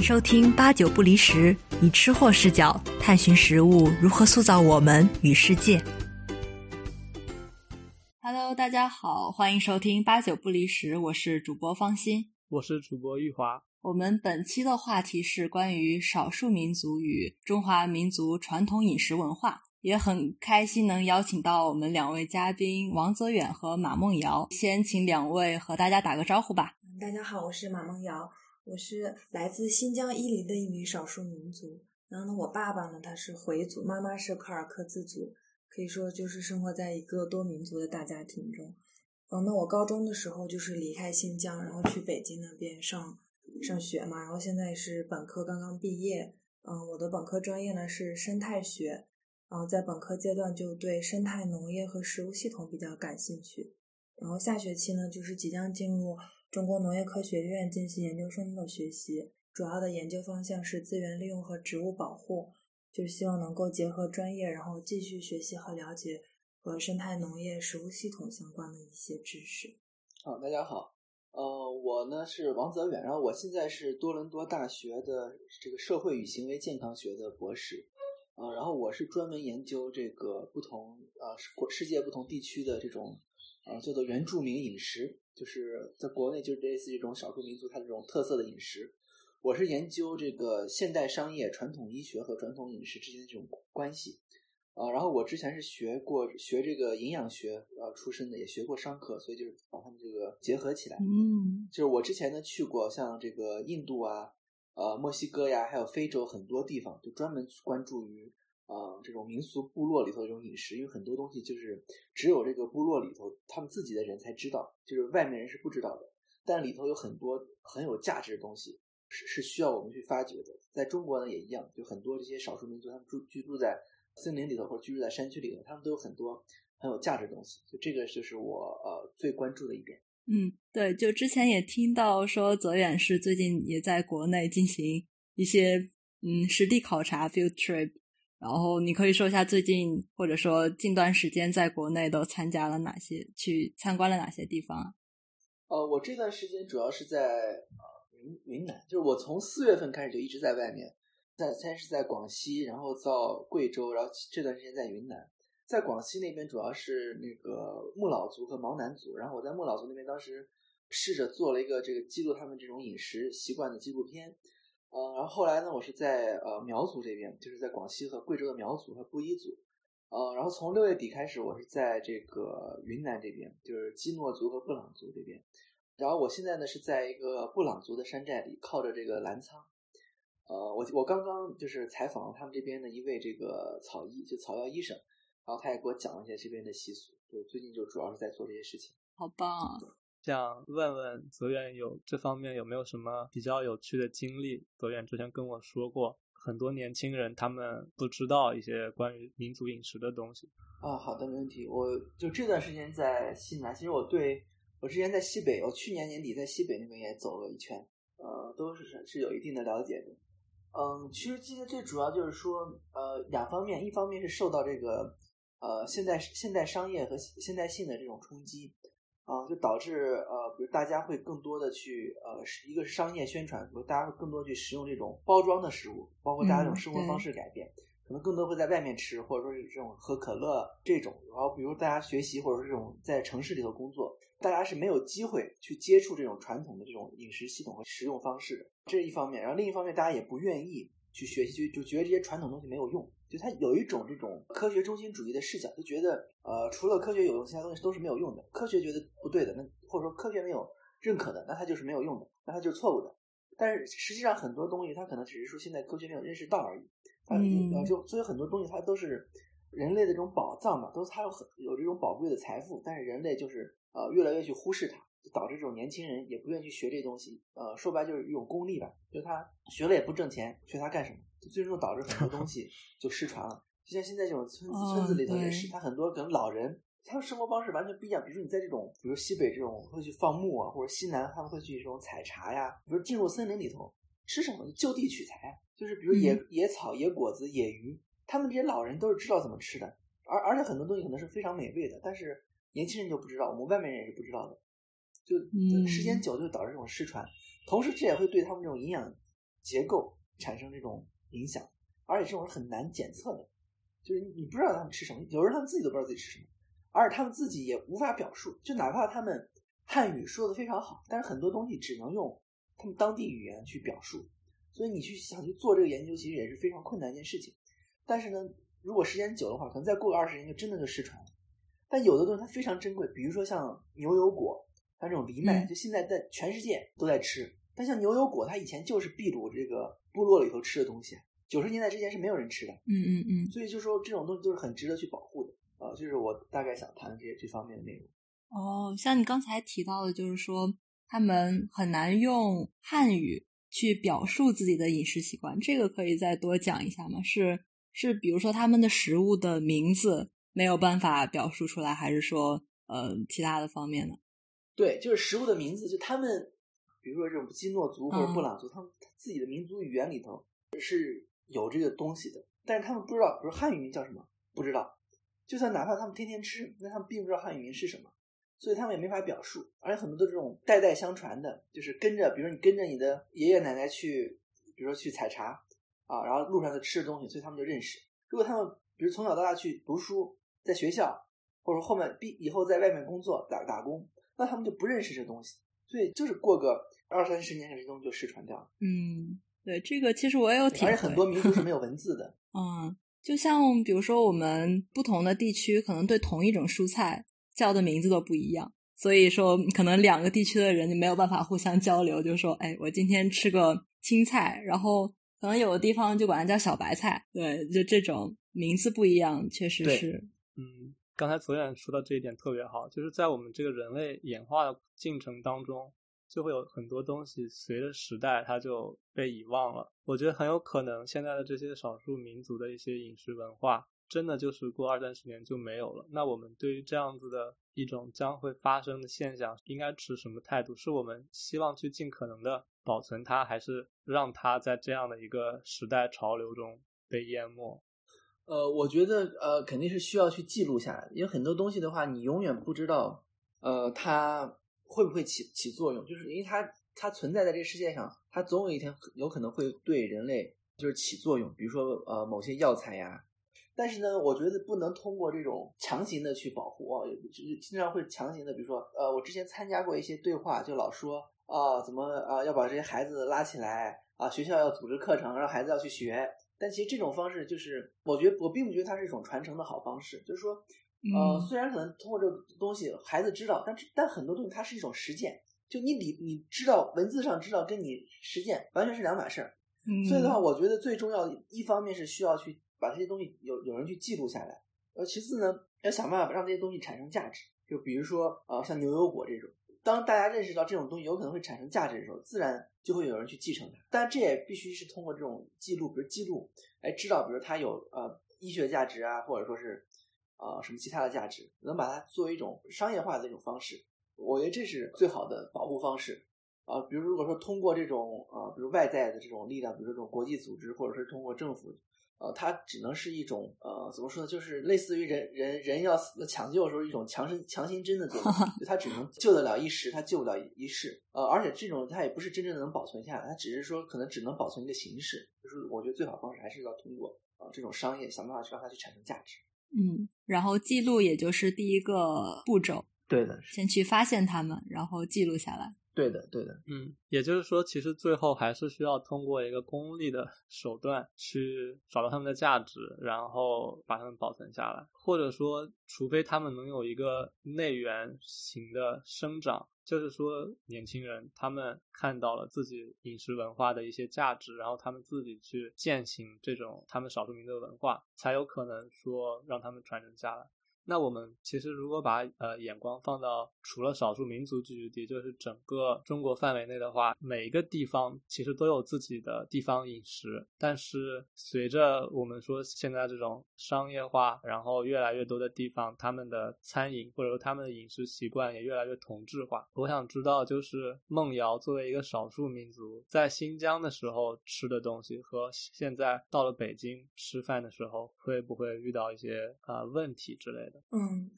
迎收听八九不离十，以吃货视角探寻食物如何塑造我们与世界。Hello，大家好，欢迎收听八九不离十，我是主播方心，我是主播玉华。我们本期的话题是关于少数民族与中华民族传统饮食文化，也很开心能邀请到我们两位嘉宾王泽远和马梦瑶。先请两位和大家打个招呼吧。大家好，我是马梦瑶。我是来自新疆伊犁的一名少数民族，然后呢，我爸爸呢他是回族，妈妈是柯尔克孜族，可以说就是生活在一个多民族的大家庭中。嗯，那我高中的时候就是离开新疆，然后去北京那边上上学嘛，然后现在是本科刚刚毕业。嗯，我的本科专业呢是生态学，然后在本科阶段就对生态农业和食物系统比较感兴趣，然后下学期呢就是即将进入。中国农业科学院进行研究生的学习，主要的研究方向是资源利用和植物保护，就希望能够结合专业，然后继续学习和了解和生态农业、食物系统相关的一些知识。好，大家好，呃，我呢是王泽远，然后我现在是多伦多大学的这个社会与行为健康学的博士，呃，然后我是专门研究这个不同呃世界不同地区的这种呃叫做原住民饮食。就是在国内，就是类似这种少数民族它这种特色的饮食。我是研究这个现代商业、传统医学和传统饮食之间的这种关系。啊，然后我之前是学过学这个营养学呃出身的，也学过商科，所以就是把他们这个结合起来。嗯，就是我之前呢去过像这个印度啊、呃墨西哥呀，还有非洲很多地方，就专门关注于。啊，这种民俗部落里头的这种饮食，因为很多东西就是只有这个部落里头他们自己的人才知道，就是外面人是不知道的。但里头有很多很有价值的东西，是是需要我们去发掘的。在中国呢也一样，就很多这些少数民族，他们住居住在森林里头或者居住在山区里头，他们都有很多很有价值的东西。就这个就是我呃最关注的一点。嗯，对，就之前也听到说泽远是最近也在国内进行一些嗯实地考察 field trip。然后你可以说一下最近或者说近段时间在国内都参加了哪些，去参观了哪些地方？呃，我这段时间主要是在呃云云南，就是我从四月份开始就一直在外面，在先是在广西，然后到贵州，然后这段时间在云南，在广西那边主要是那个木老族和毛南族，然后我在木老族那边当时试着做了一个这个记录他们这种饮食习惯的纪录片。呃，然后后来呢，我是在呃苗族这边，就是在广西和贵州的苗族和布依族，呃，然后从六月底开始，我是在这个云南这边，就是基诺族和布朗族这边，然后我现在呢是在一个布朗族的山寨里，靠着这个澜沧，呃，我我刚刚就是采访了他们这边的一位这个草医，就草药医生，然后他也给我讲了一些这边的习俗，就最近就主要是在做这些事情，好棒。想问问泽远有这方面有没有什么比较有趣的经历？泽远之前跟我说过，很多年轻人他们不知道一些关于民族饮食的东西。啊，好的，没问题。我就这段时间在西南，其实我对我之前在西北，我去年年底在西北那边也走了一圈，呃，都是是有一定的了解的。嗯，其实今天最主要就是说，呃，两方面，一方面是受到这个呃现代现代商业和现代性的这种冲击。啊，就导致呃，比如大家会更多的去呃，一个是商业宣传，比如大家会更多去食用这种包装的食物，包括大家这种生活方式改变，可能更多会在外面吃，或者说是这种喝可乐这种。然后比如大家学习或者是这种在城市里头工作，大家是没有机会去接触这种传统的这种饮食系统和食用方式的，这是一方面。然后另一方面，大家也不愿意去学习，就就觉得这些传统东西没有用。就他有一种这种科学中心主义的视角，就觉得呃，除了科学有用，其他东西都是没有用的。科学觉得不对的，那或者说科学没有认可的，那它就是没有用的，那它就是错误的。但是实际上很多东西，它可能只是说现在科学没有认识到而已。嗯，就所以很多东西它都是人类的这种宝藏嘛，都它有很有这种宝贵的财富，但是人类就是呃越来越去忽视它，就导致这种年轻人也不愿意去学这东西。呃，说白就是一种功利吧，就他学了也不挣钱，学它干什么？最终导致很多东西 就失传了，就像现在这种村子村子里头也是，他很多可能老人，他的生活方式完全不一样。比如说你在这种，比如西北这种会去放牧啊，或者西南他们会去这种采茶呀，比如进入森林里头吃什么就地取材，就是比如野野草、野果子、野鱼，他们这些老人都是知道怎么吃的，而而且很多东西可能是非常美味的，但是年轻人就不知道，我们外面人也是不知道的，就时间久就导致这种失传，同时这也会对他们这种营养。结构产生这种影响，而且这种是很难检测的，就是你不知道他们吃什么，有时候他们自己都不知道自己吃什么，而且他们自己也无法表述，就哪怕他们汉语说的非常好，但是很多东西只能用他们当地语言去表述，所以你去想去做这个研究，其实也是非常困难一件事情。但是呢，如果时间久的话，可能再过个二十年就真的就失传了。但有的东西它非常珍贵，比如说像牛油果，它这种藜麦，就现在在全世界都在吃。但像牛油果，它以前就是秘鲁这个部落里头吃的东西，九十年代之前是没有人吃的。嗯嗯嗯。所以就说这种东西都是很值得去保护的啊，就是我大概想谈的这些这方面的内容。哦，像你刚才提到的，就是说他们很难用汉语去表述自己的饮食习惯，这个可以再多讲一下吗？是是，比如说他们的食物的名字。没有办法表述出来，还是说呃其他的方面呢？对，就是食物的名字，就他们，比如说这种基诺族或者布朗族，他们自己的民族语言里头是有这个东西的，但是他们不知道，比如汉语名叫什么，不知道。就算哪怕他们天天吃，那他们并不知道汉语名是什么，所以他们也没法表述。而且很多的这种代代相传的，就是跟着，比如你跟着你的爷爷奶奶去，比如说去采茶啊，然后路上就吃的东西，所以他们就认识。如果他们比如从小到大去读书。在学校，或者后面毕以后在外面工作打打工，那他们就不认识这东西，所以就是过个二三十年，这东西就失传掉了。嗯，对，这个其实我也有体会。而且很多民族是没有 文字的。嗯，就像比如说我们不同的地区，可能对同一种蔬菜叫的名字都不一样，所以说可能两个地区的人就没有办法互相交流。就说，哎，我今天吃个青菜，然后可能有的地方就管它叫小白菜。对，就这种名字不一样，确实是。嗯，刚才左远说到这一点特别好，就是在我们这个人类演化的进程当中，就会有很多东西随着时代它就被遗忘了。我觉得很有可能现在的这些少数民族的一些饮食文化，真的就是过二三十年就没有了。那我们对于这样子的一种将会发生的现象，应该持什么态度？是我们希望去尽可能的保存它，还是让它在这样的一个时代潮流中被淹没？呃，我觉得呃肯定是需要去记录下来，因为很多东西的话，你永远不知道，呃，它会不会起起作用，就是因为它它存在在这个世界上，它总有一天有可能会对人类就是起作用，比如说呃某些药材呀。但是呢，我觉得不能通过这种强行的去保护啊，就是经常会强行的，比如说呃，我之前参加过一些对话，就老说啊怎么啊要把这些孩子拉起来啊，学校要组织课程，让孩子要去学。但其实这种方式就是，我觉得我并不觉得它是一种传承的好方式。就是说，呃，虽然可能通过这个东西孩子知道，但是但很多东西它是一种实践。就你理你知道文字上知道，跟你实践完全是两码事儿。所以的话，我觉得最重要的一方面是需要去把这些东西有有人去记录下来，呃，其次呢，要想办法让这些东西产生价值。就比如说，呃，像牛油果这种。当大家认识到这种东西有可能会产生价值的时候，自然就会有人去继承它。但这也必须是通过这种记录，比如记录，哎，知道，比如它有呃医学价值啊，或者说是呃什么其他的价值，能把它作为一种商业化的一种方式。我觉得这是最好的保护方式啊。比如如果说通过这种呃，比如外在的这种力量，比如说这种国际组织，或者是通过政府。呃，它只能是一种呃，怎么说呢？就是类似于人人人要死抢救的时候一种强身强心针的作用，它只能救得了一时，它救不了一世。呃，而且这种它也不是真正的能保存下来，它只是说可能只能保存一个形式。就是我觉得最好方式还是要通过啊这种商业想办法去让它去产生价值。嗯，然后记录也就是第一个步骤。对的，先去发现它们，然后记录下来。对的，对的，嗯，也就是说，其实最后还是需要通过一个功利的 手段去找到他们的价值，然后把它们保存下来，或者说，除非他们能有一个内源型的生长，就是说，年轻人他们看到了自己饮食文化的一些价值，然后他们自己去践行这种他们少数民族的文化，才有可能说让他们传承下来。那我们其实如果把呃眼光放到除了少数民族聚居地，就是整个中国范围内的话，每一个地方其实都有自己的地方饮食。但是随着我们说现在这种商业化，然后越来越多的地方，他们的餐饮或者说他们的饮食习惯也越来越同质化。我想知道，就是孟瑶作为一个少数民族，在新疆的时候吃的东西和现在到了北京吃饭的时候，会不会遇到一些啊问题之类的？嗯，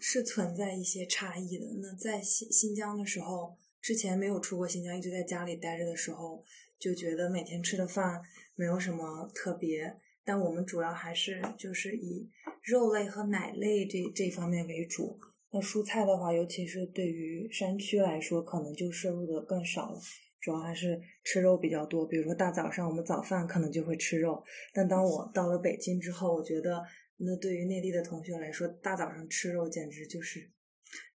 是存在一些差异的。那在新新疆的时候，之前没有出过新疆，一直在家里待着的时候，就觉得每天吃的饭没有什么特别。但我们主要还是就是以肉类和奶类这这方面为主。那蔬菜的话，尤其是对于山区来说，可能就摄入的更少了。主要还是吃肉比较多。比如说大早上我们早饭可能就会吃肉。但当我到了北京之后，我觉得那对于内地的同学来说，大早上吃肉简直就是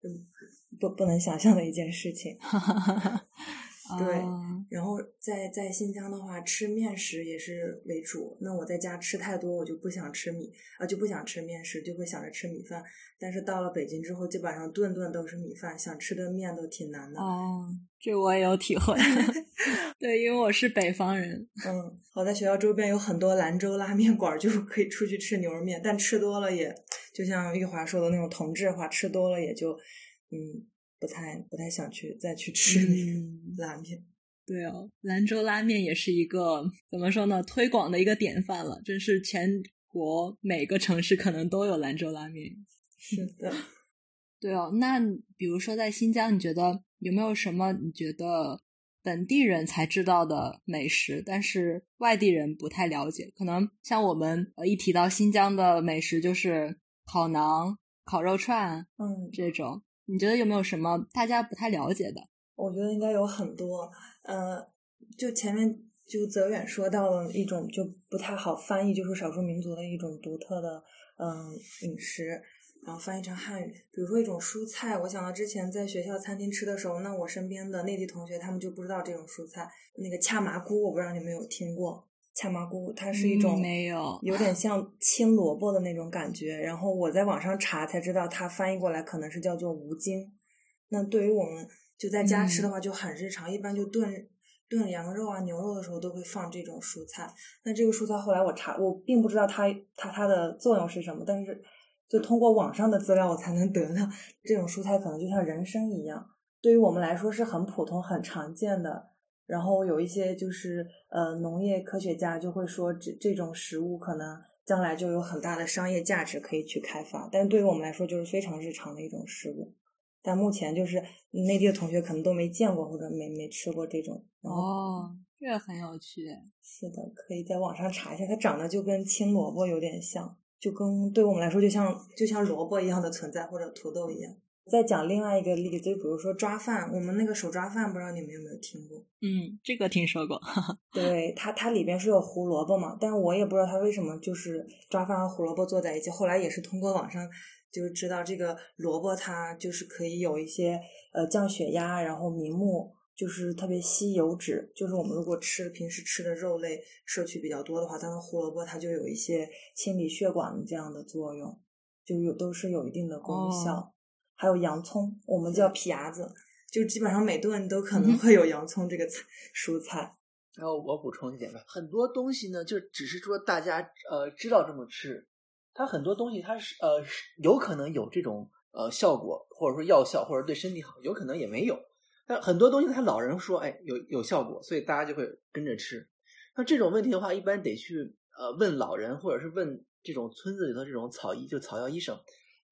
嗯不不能想象的一件事情。哈哈哈哈对，然后在在新疆的话，吃面食也是为主。那我在家吃太多，我就不想吃米啊，就不想吃面食，就会想着吃米饭。但是到了北京之后，基本上顿顿都是米饭，想吃顿面都挺难的。哦，这我也有体会。对，因为我是北方人。嗯，我在学校周边有很多兰州拉面馆，就可以出去吃牛肉面。但吃多了，也就像玉华说的那种同质化，吃多了也就嗯。不太不太想去再去吃那拉面，对哦，兰州拉面也是一个怎么说呢？推广的一个典范了，真是全国每个城市可能都有兰州拉面。是的，对哦。那比如说在新疆，你觉得有没有什么你觉得本地人才知道的美食，但是外地人不太了解？可能像我们呃一提到新疆的美食，就是烤馕、烤肉串，嗯，这种。你觉得有没有什么大家不太了解的？我觉得应该有很多。呃，就前面就泽远说到了一种就不太好翻译，就是少数民族的一种独特的嗯饮食，然后翻译成汉语。比如说一种蔬菜，我想到之前在学校餐厅吃的时候，那我身边的内地同学他们就不知道这种蔬菜，那个恰麻菇，我不知道你们有听过。恰麻菇，它是一种没有有点像青萝卜的那种感觉。然后我在网上查才知道，它翻译过来可能是叫做无精。那对于我们就在家吃的话，就很日常，一般就炖炖羊肉啊、牛肉的时候都会放这种蔬菜。那这个蔬菜后来我查，我并不知道它它它的作用是什么，但是就通过网上的资料，我才能得到这种蔬菜可能就像人参一样，对于我们来说是很普通、很常见的。然后有一些就是呃农业科学家就会说这这种食物可能将来就有很大的商业价值可以去开发，但对于我们来说就是非常日常的一种食物。但目前就是内地的同学可能都没见过或者没没吃过这种。哦，这个很有趣。是的，可以在网上查一下，它长得就跟青萝卜有点像，就跟对我们来说就像就像萝卜一样的存在或者土豆一样。再讲另外一个例子，就比如说抓饭，我们那个手抓饭，不知道你们有没有听过？嗯，这个听说过。对它，它里边是有胡萝卜嘛，但我也不知道它为什么就是抓饭和胡萝卜做在一起。后来也是通过网上就是知道，这个萝卜它就是可以有一些呃降血压，然后明目，就是特别吸油脂。就是我们如果吃平时吃的肉类摄取比较多的话，但是胡萝卜它就有一些清理血管的这样的作用，就有都是有一定的功效。还有洋葱，我们叫皮牙子，就基本上每顿都可能会有洋葱这个菜蔬菜。然后我补充一点吧，很多东西呢，就只是说大家呃知道这么吃，它很多东西它是呃有可能有这种呃效果，或者说药效，或者对身体好，有可能也没有。但很多东西他老人说哎有有效果，所以大家就会跟着吃。那这种问题的话，一般得去呃问老人，或者是问这种村子里头这种草医，就草药医生。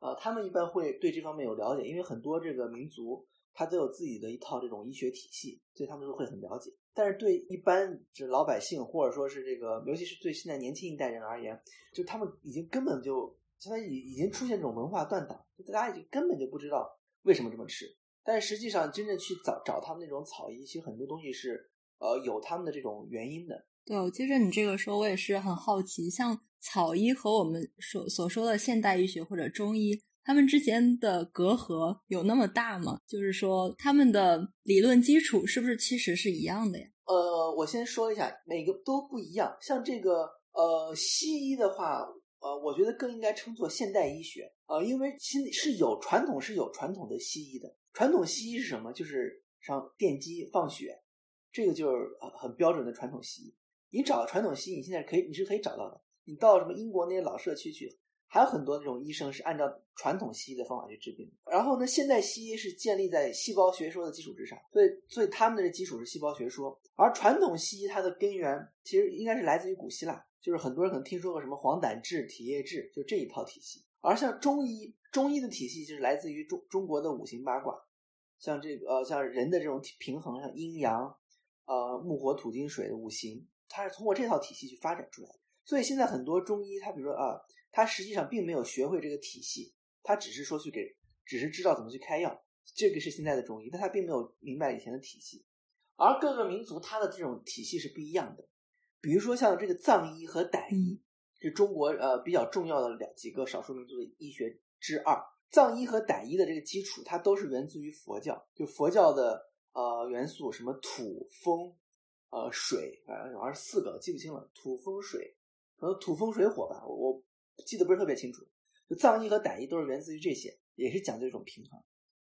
啊，他们一般会对这方面有了解，因为很多这个民族他都有自己的一套这种医学体系，所以他们都会很了解。但是对一般这老百姓，或者说是这个，尤其是对现在年轻一代人而言，就他们已经根本就相当于已已经出现这种文化断档，大家已经根本就不知道为什么这么吃。但是实际上，真正去找找他们那种草医，其实很多东西是呃有他们的这种原因的。对，我接着你这个说，我也是很好奇，像。草医和我们所所说的现代医学或者中医，他们之间的隔阂有那么大吗？就是说，他们的理论基础是不是其实是一样的呀？呃，我先说一下，每个都不一样。像这个呃西医的话，呃，我觉得更应该称作现代医学呃，因为其实是有传统是有传统的西医的。传统西医是什么？就是上电击放血，这个就是很标准的传统西医。你找传统西医，你现在可以你是可以找到的。你到什么英国那些老社区去，还有很多那种医生是按照传统西医的方法去治病。然后呢，现代西医是建立在细胞学说的基础之上，所以所以他们的基础是细胞学说。而传统西医它的根源其实应该是来自于古希腊，就是很多人可能听说过什么黄疸治、体液治，就这一套体系。而像中医，中医的体系就是来自于中中国的五行八卦，像这个呃像人的这种平衡，像阴阳，呃木火土金水的五行，它是通过这套体系去发展出来的。所以现在很多中医，他比如说啊，他实际上并没有学会这个体系，他只是说去给，只是知道怎么去开药，这个是现在的中医，但他并没有明白以前的体系。而各个民族它的这种体系是不一样的，比如说像这个藏医和傣医，是中国呃比较重要的两几个少数民族的医学之二。藏医和傣医的这个基础，它都是源自于佛教，就佛教的呃元素，什么土、风、呃水，反正好像是四个，记不清了。土、风、水，可能土、风、水、火吧，我记得不是特别清楚。就藏医和傣医都是源自于这些，也是讲究一种平衡。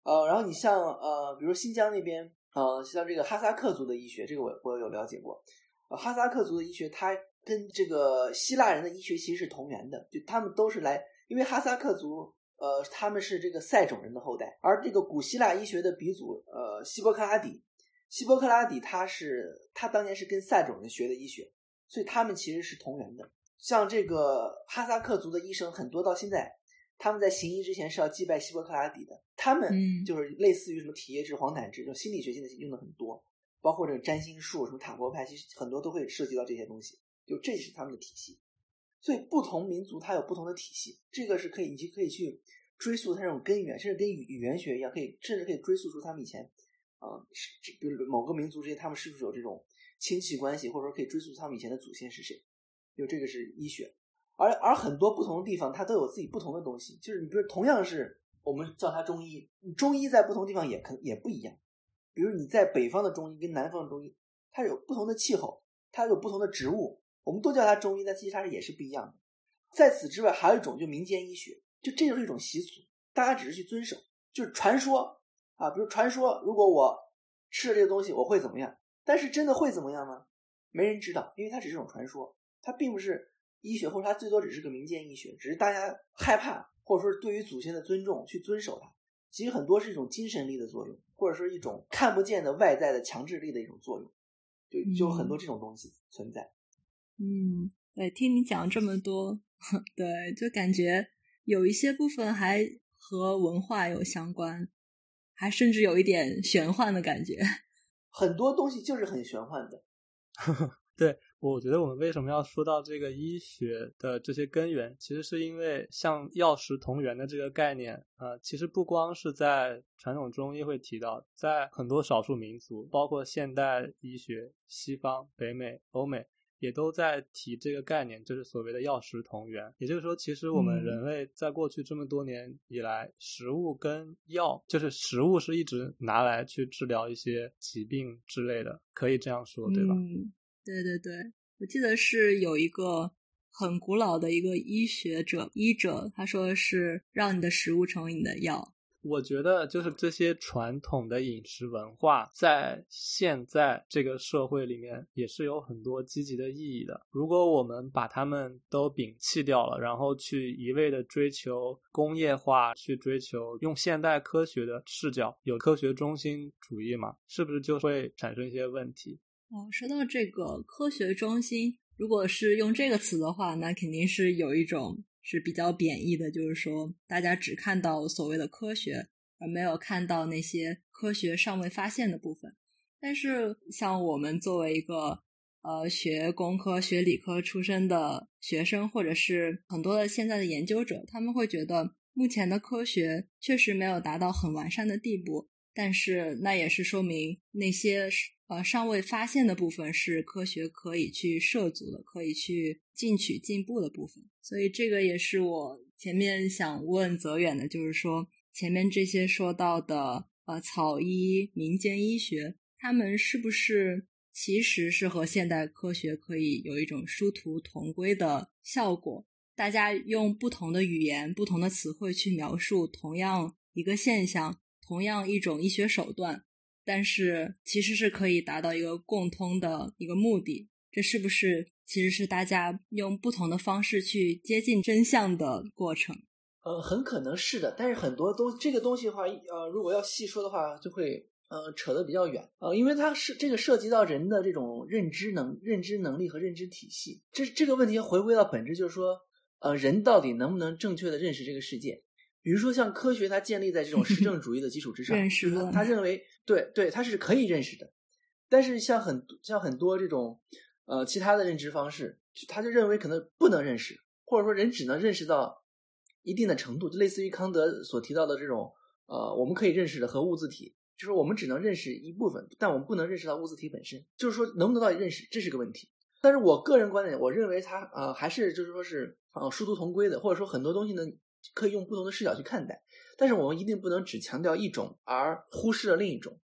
呃，然后你像呃，比如新疆那边，呃，像这个哈萨克族的医学，这个我我有了解过。哈萨克族的医学，它跟这个希腊人的医学其实是同源的，就他们都是来，因为哈萨克族。呃，他们是这个塞种人的后代，而这个古希腊医学的鼻祖，呃，希波克拉底，希波克拉底他是他当年是跟塞种人学的医学，所以他们其实是同源的。像这个哈萨克族的医生很多，到现在他们在行医之前是要祭拜希波克拉底的。他们就是类似于什么体液质、黄疸质，就心理学性的用的很多，包括这个占星术、什么塔罗牌，其实很多都会涉及到这些东西。就这是他们的体系。所以不同民族它有不同的体系，这个是可以，你就可以去追溯它这种根源，甚至跟语语言学一样，可以甚至可以追溯出他们以前，啊，是比如某个民族之间他们是不是有这种亲戚关系，或者说可以追溯他们以前的祖先是谁？就这个是医学，而而很多不同的地方它都有自己不同的东西，就是你比如同样是我们叫它中医，中医在不同地方也可也不一样，比如你在北方的中医跟南方的中医，它有不同的气候，它有不同的植物。我们都叫它中医，但其实它是也是不一样的。在此之外，还有一种就民间医学，就这就是一种习俗，大家只是去遵守，就是传说啊。比如传说，如果我吃了这个东西，我会怎么样？但是真的会怎么样吗？没人知道，因为它只是种传说，它并不是医学，或者它最多只是个民间医学，只是大家害怕，或者说是对于祖先的尊重去遵守它。其实很多是一种精神力的作用，或者说一种看不见的外在的强制力的一种作用，就就很多这种东西存在。嗯，对，听你讲这么多，对，就感觉有一些部分还和文化有相关，还甚至有一点玄幻的感觉。很多东西就是很玄幻的。对，我觉得我们为什么要说到这个医学的这些根源，其实是因为像药食同源的这个概念，呃，其实不光是在传统中医会提到，在很多少数民族，包括现代医学、西方、北美、欧美。也都在提这个概念，就是所谓的药食同源。也就是说，其实我们人类在过去这么多年以来，食物跟药，就是食物是一直拿来去治疗一些疾病之类的，可以这样说，对吧？嗯，对对对，我记得是有一个很古老的一个医学者医者，他说是让你的食物成为你的药。我觉得就是这些传统的饮食文化，在现在这个社会里面也是有很多积极的意义的。如果我们把它们都摒弃掉了，然后去一味的追求工业化，去追求用现代科学的视角，有科学中心主义嘛，是不是就会产生一些问题？哦，说到这个科学中心，如果是用这个词的话，那肯定是有一种。是比较贬义的，就是说，大家只看到所谓的科学，而没有看到那些科学尚未发现的部分。但是，像我们作为一个呃学工科、学理科出身的学生，或者是很多的现在的研究者，他们会觉得目前的科学确实没有达到很完善的地步。但是，那也是说明那些。呃，尚未发现的部分是科学可以去涉足的，可以去进取进步的部分。所以这个也是我前面想问泽远的，就是说前面这些说到的呃草医、民间医学，他们是不是其实是和现代科学可以有一种殊途同归的效果？大家用不同的语言、不同的词汇去描述同样一个现象，同样一种医学手段。但是其实是可以达到一个共通的一个目的，这是不是其实是大家用不同的方式去接近真相的过程？呃，很可能是的，但是很多东这个东西的话，呃，如果要细说的话，就会呃扯得比较远呃，因为它是这个涉及到人的这种认知能、认知能力和认知体系。这这个问题回归到本质，就是说，呃，人到底能不能正确的认识这个世界？比如说，像科学，它建立在这种实证 主义的基础之上，认识他认为，对对，它是可以认识的。但是像很像很多这种呃其他的认知方式，他就认为可能不能认识，或者说人只能认识到一定的程度，就类似于康德所提到的这种呃我们可以认识的和物自体，就是我们只能认识一部分，但我们不能认识到物自体本身，就是说能不能到认识，这是个问题。但是我个人观点，我认为它呃还是就是说是呃殊途同归的，或者说很多东西呢可以用不同的视角去看待，但是我们一定不能只强调一种而忽视了另一种。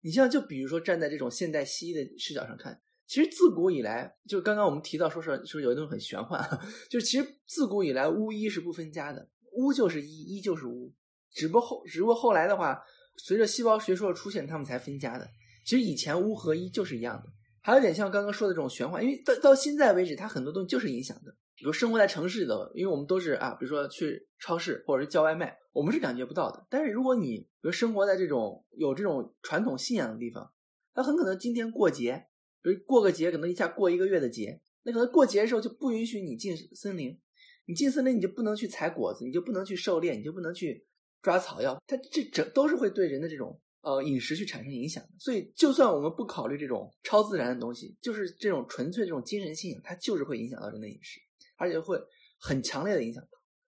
你像就比如说站在这种现代西医的视角上看，其实自古以来，就刚刚我们提到说是说有一种很玄幻，就是其实自古以来巫医是不分家的，巫就是医，医就是巫，只不过后只不过后来的话，随着细胞学说的出现，他们才分家的。其实以前巫和医就是一样的。还有点像刚刚说的这种玄幻，因为到到现在为止，它很多东西就是影响的。比如生活在城市里头，因为我们都是啊，比如说去超市或者是叫外卖，我们是感觉不到的。但是如果你比如生活在这种有这种传统信仰的地方，那很可能今天过节，比如过个节，可能一下过一个月的节，那可能过节的时候就不允许你进森林，你进森林你就不能去采果子，你就不能去狩猎，你就不能去抓草药，它这这都是会对人的这种。呃，饮食去产生影响的，所以就算我们不考虑这种超自然的东西，就是这种纯粹这种精神信仰，它就是会影响到人的饮食，而且会很强烈的影响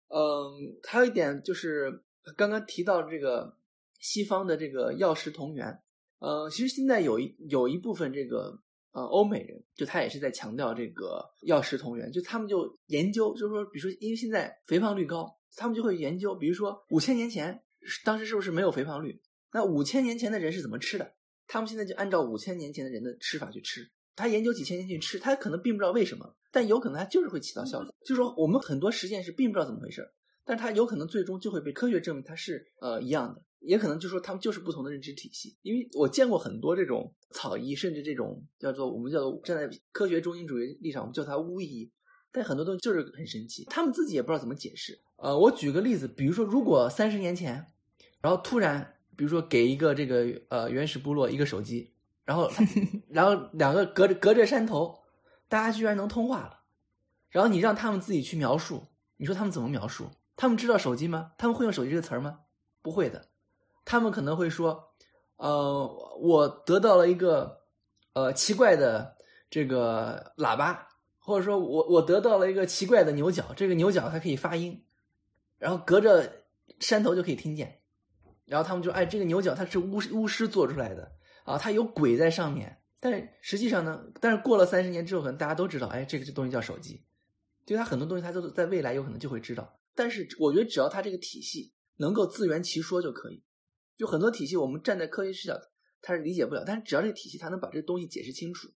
嗯，还有一点就是刚刚提到这个西方的这个药食同源，呃，其实现在有一有一部分这个呃欧美人，就他也是在强调这个药食同源，就他们就研究，就是说，比如说因为现在肥胖率高，他们就会研究，比如说五千年前当时是不是没有肥胖率？那五千年前的人是怎么吃的？他们现在就按照五千年前的人的吃法去吃。他研究几千年去吃，他可能并不知道为什么，但有可能它就是会起到效果。就是说，我们很多实验是并不知道怎么回事，但是它有可能最终就会被科学证明它是呃一样的。也可能就说他们就是不同的认知体系。因为我见过很多这种草医，甚至这种叫做我们叫做站在科学中心主义立场，我们叫它巫医，但很多东西就是很神奇，他们自己也不知道怎么解释。呃，我举个例子，比如说，如果三十年前，然后突然。比如说，给一个这个呃原始部落一个手机，然后 然后两个隔着隔着山头，大家居然能通话了。然后你让他们自己去描述，你说他们怎么描述？他们知道手机吗？他们会用手机这个词儿吗？不会的，他们可能会说，呃，我得到了一个呃奇怪的这个喇叭，或者说我我得到了一个奇怪的牛角，这个牛角它可以发音，然后隔着山头就可以听见。然后他们就哎，这个牛角它是巫巫师做出来的啊，它有鬼在上面。但实际上呢，但是过了三十年之后，可能大家都知道，哎，这个这东西叫手机。就它很多东西，它都在未来有可能就会知道。但是我觉得只要它这个体系能够自圆其说就可以。就很多体系，我们站在科学视角，它是理解不了。但是只要这个体系它能把这东西解释清楚，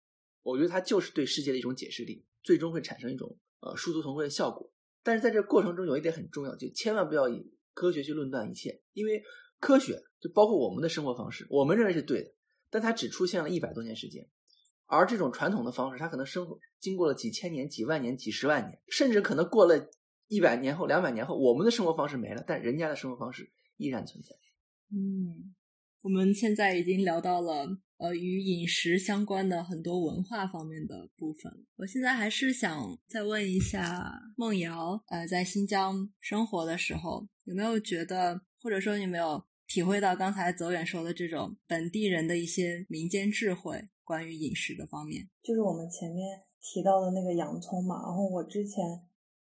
我觉得它就是对世界的一种解释力，最终会产生一种呃殊途同归的效果。但是在这个过程中有一点很重要，就千万不要以科学去论断一切，因为。科学就包括我们的生活方式，我们认为是对的，但它只出现了一百多年时间，而这种传统的方式，它可能生活经过了几千年、几万年、几十万年，甚至可能过了一百年后、两百年后，我们的生活方式没了，但人家的生活方式依然存在。嗯，我们现在已经聊到了呃与饮食相关的很多文化方面的部分，我现在还是想再问一下梦瑶，呃，在新疆生活的时候，有没有觉得，或者说你没有？体会到刚才走远说的这种本地人的一些民间智慧，关于饮食的方面，就是我们前面提到的那个洋葱嘛。然后我之前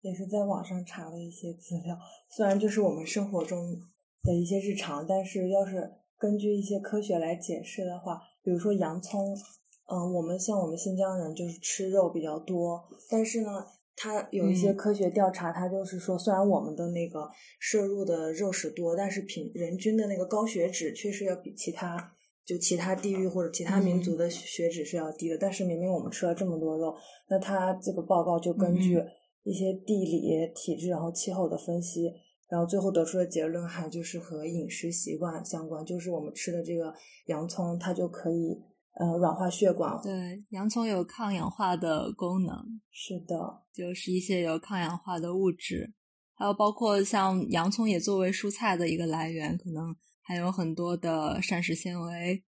也是在网上查了一些资料，虽然就是我们生活中的一些日常，但是要是根据一些科学来解释的话，比如说洋葱，嗯，我们像我们新疆人就是吃肉比较多，但是呢。它有一些科学调查，它就是说，虽然我们的那个摄入的肉食多，但是平人均的那个高血脂确实要比其他就其他地域或者其他民族的血脂是要低的。但是明明我们吃了这么多肉，那它这个报告就根据一些地理、体质然后气候的分析，然后最后得出的结论还就是和饮食习惯相关，就是我们吃的这个洋葱，它就可以。呃，软化血管。对，洋葱有抗氧化的功能。是的，就是一些有抗氧化的物质，还有包括像洋葱也作为蔬菜的一个来源，可能还有很多的膳食纤维，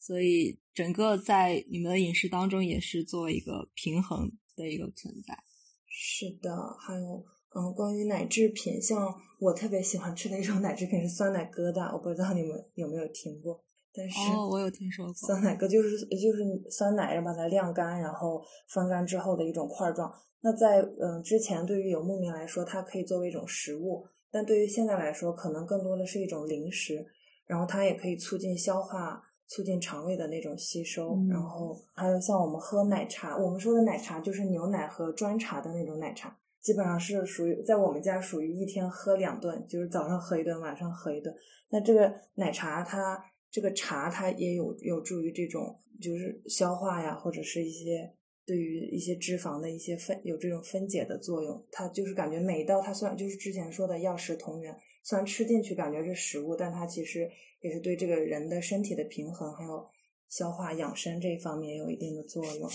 所以整个在你们的饮食当中也是做一个平衡的一个存在。是的，还有嗯，关于奶制品，像我特别喜欢吃的一种奶制品是酸奶疙瘩，我不知道你们有没有听过。但是哦，我有听说过酸奶哥就是就是酸奶，然后把它晾干，然后风干之后的一种块状。那在嗯之前，对于游牧民来说，它可以作为一种食物；但对于现在来说，可能更多的是一种零食。然后它也可以促进消化、促进肠胃的那种吸收。嗯然后还有像我们喝奶茶，我们说的奶茶就是牛奶和砖茶的那种奶茶，基本上是属于在我们家属于一天喝两顿，就是早上喝一顿，晚上喝一顿。那这个奶茶它这个茶它也有有助于这种就是消化呀，或者是一些对于一些脂肪的一些分有这种分解的作用。它就是感觉每一道它虽然就是之前说的药食同源，虽然吃进去感觉是食物，但它其实也是对这个人的身体的平衡还有消化养生这一方面有一定的作用。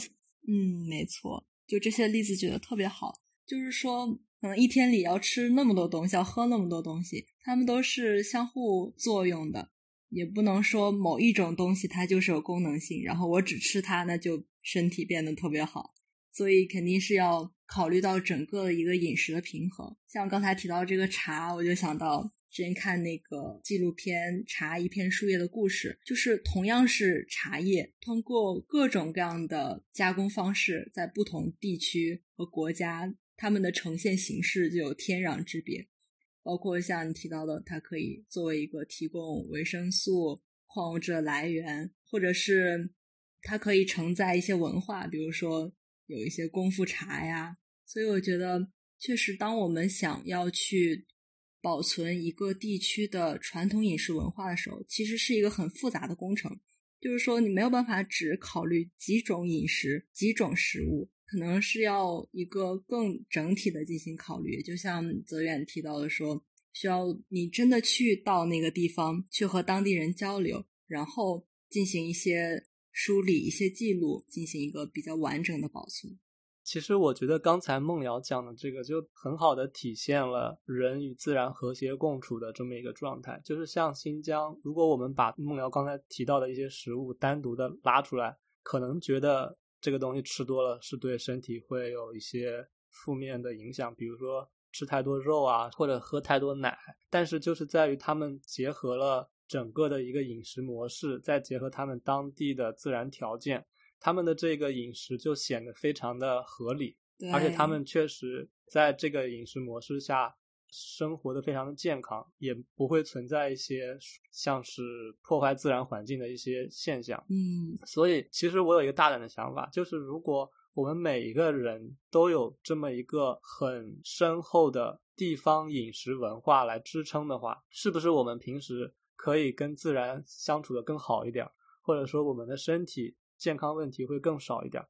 嗯，没错，就这些例子举得特别好。就是说，可能一天里要吃那么多东西，要喝那么多东西，它们都是相互作用的，也不能说某一种东西它就是有功能性，然后我只吃它，那就身体变得特别好。所以肯定是要考虑到整个的一个饮食的平衡。像刚才提到这个茶，我就想到之前看那个纪录片《茶一片树叶的故事》，就是同样是茶叶，通过各种各样的加工方式，在不同地区和国家，它们的呈现形式就有天壤之别。包括像你提到的，它可以作为一个提供维生素、矿物质的来源，或者是它可以承载一些文化，比如说有一些功夫茶呀。所以我觉得，确实，当我们想要去保存一个地区的传统饮食文化的时候，其实是一个很复杂的工程。就是说，你没有办法只考虑几种饮食、几种食物，可能是要一个更整体的进行考虑。就像泽远提到的说，需要你真的去到那个地方，去和当地人交流，然后进行一些梳理、一些记录，进行一个比较完整的保存。其实我觉得刚才梦瑶讲的这个就很好的体现了人与自然和谐共处的这么一个状态。就是像新疆，如果我们把梦瑶刚才提到的一些食物单独的拉出来，可能觉得这个东西吃多了是对身体会有一些负面的影响，比如说吃太多肉啊，或者喝太多奶。但是就是在于他们结合了整个的一个饮食模式，再结合他们当地的自然条件。他们的这个饮食就显得非常的合理，而且他们确实在这个饮食模式下生活的非常的健康，也不会存在一些像是破坏自然环境的一些现象。嗯所以，其实我有一个大胆的想法，就是如果我们每一个人都有这么一个很深厚的地方饮食文化来支撑的话，是不是我们平时可以跟自然相处的更好一点，或者说我们的身体健康问题会更少一点？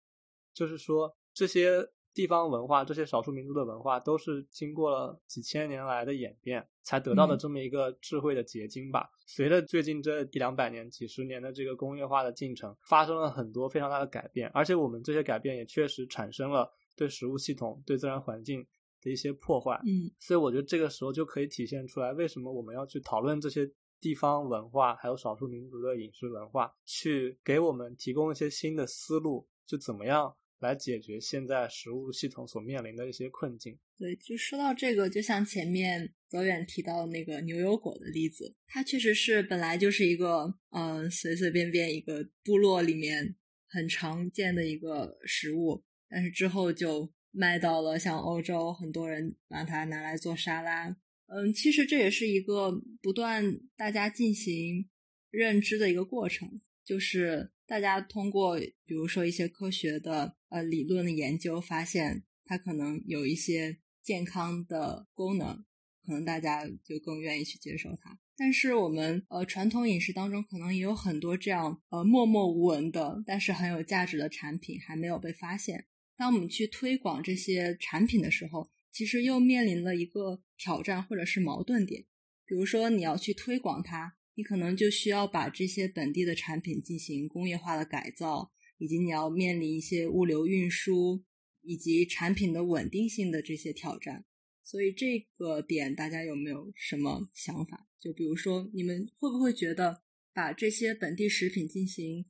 就是说，这些地方文化、这些少数民族的文化，都是经过了几千年来的演变，才得到的嗯这么一个智慧的结晶吧。随着最近这一两百年、几十年的这个工业化的进程，发生了很多非常大的改变，而且我们这些改变也确实产生了对食物系统、对自然环境的一些破坏。嗯所以我觉得这个时候就可以体现出来，为什么我们要去讨论这些地方文化，还有少数民族的饮食文化，去给我们提供一些新的思路，就怎么样来解决现在食物系统所面临的一些困境。对，就说到这个，就像前面泽远提到的那个牛油果的例子，它确实是本来就是一个嗯、随随便便一个部落里面很常见的一个食物，但是之后就卖到了像欧洲，很多人把它拿来做沙拉。嗯，其实这也是一个不断大家进行认知的一个过程，就是大家通过比如说一些科学的呃理论的研究，发现它可能有一些健康的功能，可能大家就更愿意去接受它。但是我们呃传统饮食当中可能也有很多这样呃默默无闻的，但是很有价值的产品还没有被发现。当我们去推广这些产品的时候，其实又面临了一个挑战或者是矛盾点。比如说你要去推广它，你可能就需要把这些本地的产品进行工业化的改造，以及你要面临一些物流运输以及产品的稳定性的这些挑战。所以这个点大家有没有什么想法？就比如说，你们会不会觉得把这些本地食品进行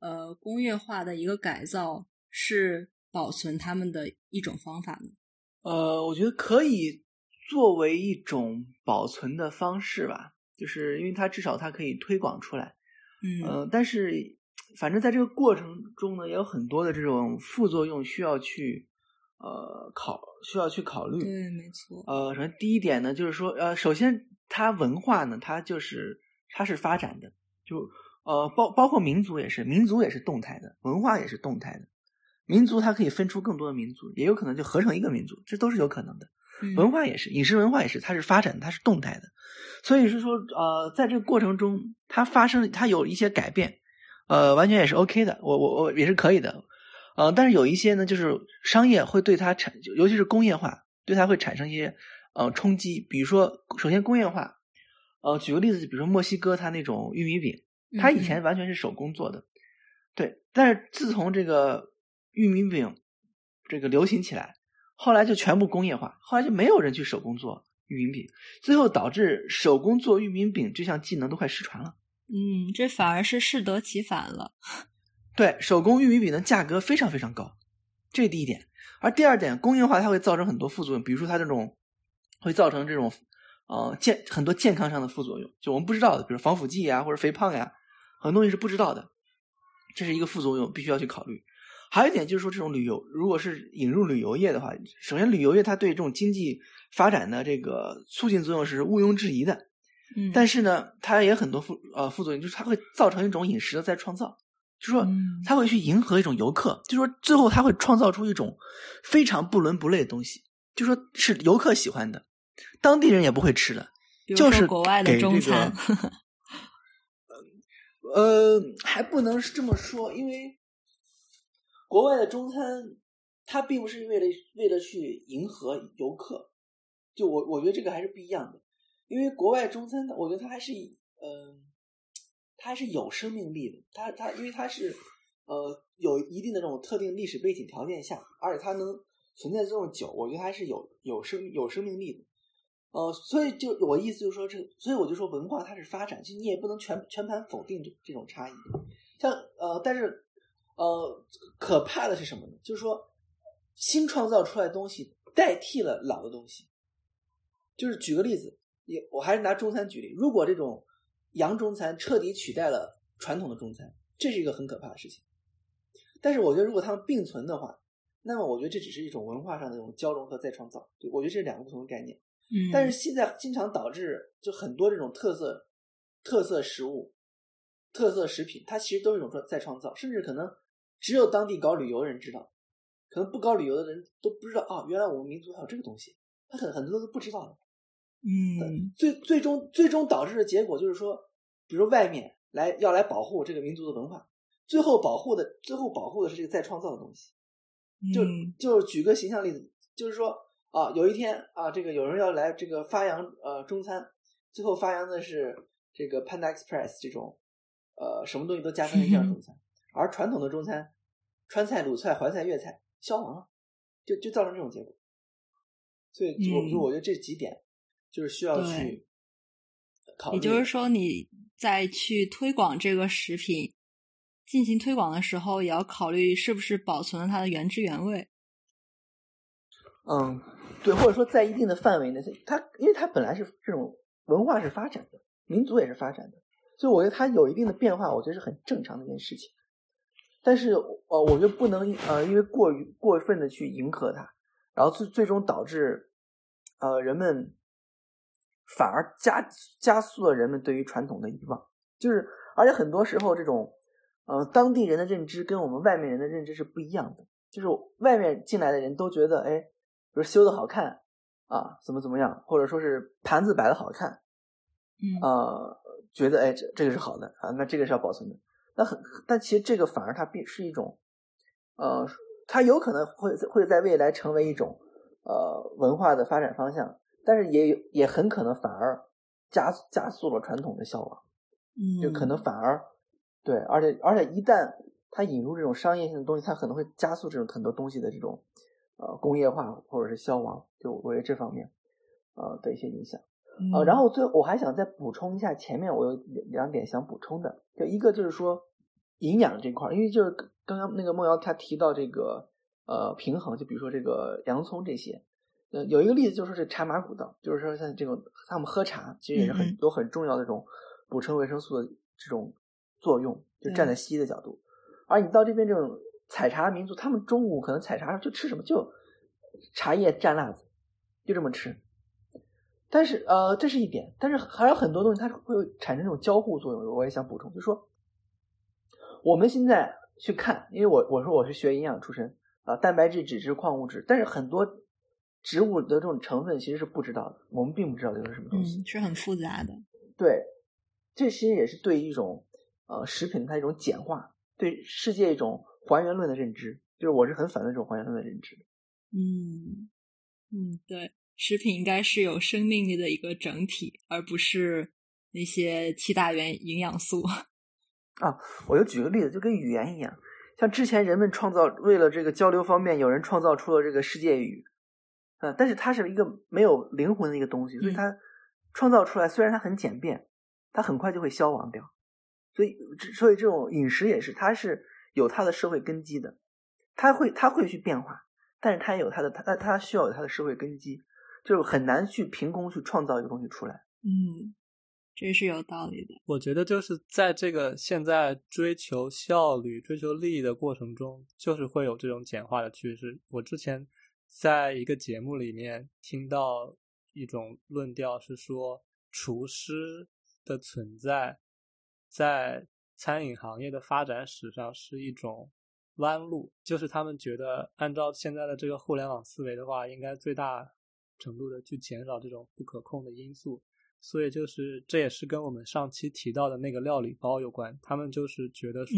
呃工业化的一个改造是保存它们的一种方法呢？呃，我觉得可以作为一种保存的方式吧，就是因为它至少它可以推广出来。嗯呃，但是反正在这个过程中呢，也有很多的这种副作用需要去呃考需要去考虑。对，没错。呃，首先第一点呢，就是说，呃，首先它文化呢，它就是它是发展的，就呃包包括民族也是，民族也是动态的，文化也是动态的。民族它可以分出更多的民族，也有可能就合成一个民族，这都是有可能的。嗯文化也是，饮食文化也是，它是发展，它是动态的。所以是说，呃，在这个过程中，它发生，它有一些改变，呃，完全也是 OK 的，我我我也是可以的，呃，但是有一些呢，就是商业会对它产，尤其是工业化，对它会产生一些呃冲击。比如说，首先工业化，呃，举个例子，比如说墨西哥它那种玉米饼，它以前完全是手工做的，对，但是自从这个玉米饼这个流行起来，后来就全部工业化，后来就没有人去手工做玉米饼，最后导致手工做玉米饼这项技能都快失传了。嗯，这反而是适得其反了。对，手工玉米饼的价格非常非常高，这是第一点。而第二点，工业化它会造成很多副作用，比如说它这种会造成这种呃健很多健康上的副作用，就我们不知道的，比如防腐剂呀或者肥胖呀，很多东西是不知道的，这是一个副作用，必须要去考虑。还有一点就是说，这种旅游如果是引入旅游业的话，首先旅游业它对这种经济发展的这个促进作用是毋庸置疑的，嗯，但是呢，它也很多副呃副作用，就是它会造成一种饮食的再创造，就说嗯。它会去迎合一种游客，就说最后它会创造出一种非常不伦不类的东西，就说是游客喜欢的，当地人也不会吃的，就是国外的这中餐，呃，还不能是这么说，因为国外的中餐它并不是为了为了去迎合游客，就我我觉得这个还是不一样的，因为国外中餐，我觉得它还是嗯、它还是有生命力的，它它因为它是呃有一定的这种特定历史背景条件下，而且它能存在这么久，我觉得还是有有生有生命力的。呃，所以就我意思就是说，这所以我就说文化它是发展，就你也不能全全盘否定这这种差异。像呃，但是呃，可怕的是什么呢？就是说新创造出来的东西代替了老的东西。就是举个例子，也我还是拿中餐举例，如果这种洋中餐彻底取代了传统的中餐，这是一个很可怕的事情。但是我觉得，如果它们并存的话，那么我觉得这只是一种文化上的这种交融和再创造。对我觉得这是两个不同的概念。嗯，但是现在经常导致就很多这种特色特色食物、特色食品，它其实都是一种再创造，甚至可能只有当地搞旅游的人知道，可能不搞旅游的人都不知道啊，原来我们民族还有这个东西，他很很多都是不知道的。嗯最最终最终导致的结果就是说，比如外面来要来保护这个民族的文化，最后保护的最后保护的是这个再创造的东西。就嗯就举个形象例子，就是说啊，有一天啊，这个有人要来这个发扬呃中餐，最后发扬的是这个 Panda Express 这种呃什么东西都加上一样中餐，而传统的中餐川菜、鲁菜、淮菜、粤菜消亡了，就就造成这种结果。所以我嗯就我觉得这几点就是需要去考虑。也就是说，你在去推广这个食品进行推广的时候，也要考虑是不是保存了它的原汁原味。嗯，对，或者说在一定的范围内，它因为它本来是这种文化是发展的，民族也是发展的，所以我觉得它有一定的变化，我觉得是很正常的一件事情。但是呃，我觉得不能呃，因为过于过分的去迎合它，然后最最终导致呃人们反而加加速了人们对于传统的遗忘，就是而且很多时候这种呃当地人的认知跟我们外面人的认知是不一样的，就是外面进来的人都觉得哎。比如修的好看啊，怎么怎么样，或者说是盘子摆的好看，嗯呃，觉得哎这这个是好的啊，那这个是要保存的。那很，但其实这个反而它并是一种，呃，它有可能会会在未来成为一种呃文化的发展方向，但是也有也很可能反而加加速了传统的消亡，嗯，就可能反而对，而且而且一旦它引入这种商业性的东西，它可能会加速这种很多东西的这种。呃，工业化或者是消亡，就我觉得这方面，呃的一些影响。呃，然后最后我还想再补充一下，前面我有两点想补充的，就一个就是说营养这块儿，因为就是刚刚那个梦瑶她提到这个呃平衡，就比如说这个洋葱这些，呃有一个例子就是这茶马古道，就是说像这种他们喝茶其实也是很有很重要的这种补充维生素的这种作用，就站在西医的角度。而你到这边这种采茶民族，他们中午可能采茶就吃什么，就茶叶蘸辣子，就这么吃。但是呃，这是一点，但是还有很多东西它会产生这种交互作用。我也想补充，就是说我们现在去看，因为我我说我是学营养出身啊，蛋白质、脂质、矿物质，但是很多植物的这种成分其实是不知道的，我们并不知道这是什么东西，是很复杂的。对，这其实也是对一种呃食品它一种简化。对世界一种还原论的认知，就是我是很反对这种还原论的认知。嗯嗯，对，食品应该是有生命力的一个整体，而不是那些七大元营养素。啊，我就举个例子，就跟语言一样，像之前人们创造为了这个交流方便，有人创造出了这个世界语，嗯，但是它是一个没有灵魂的一个东西，所以它创造出来虽然它很简便，它很快就会消亡掉。所以，所以这种饮食也是，它是有它的社会根基的，它会它会去变化，但是它也有它的它它需要有它的社会根基，就很难去凭空去创造一个东西出来。嗯，这是有道理的。我觉得就是在这个现在追求效率、追求利益的过程中，就是会有这种简化的趋势。我之前在一个节目里面听到一种论调是说，厨师的存在。在餐饮行业的发展史上是一种弯路，就是他们觉得按照现在的这个互联网思维的话，应该最大程度的去减少这种不可控的因素，所以就是这也是跟我们上期提到的那个料理包有关。他们就是觉得说，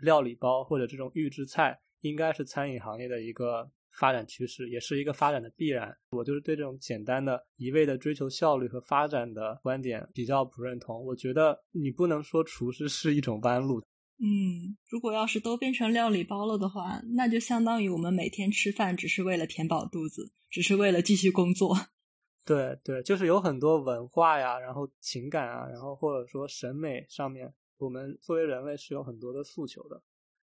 料理包或者这种预制菜应该是餐饮行业的一个。发展趋势也是一个发展的必然。我就是对这种简单的、一味的追求效率和发展的观点比较不认同。我觉得你不能说厨师是一种弯路。嗯，如果要是都变成料理包了的话，那就相当于我们每天吃饭只是为了填饱肚子，只是为了继续工作。对对，就是有很多文化呀，然后情感啊，然后或者说审美上面，我们作为人类是有很多的诉求的。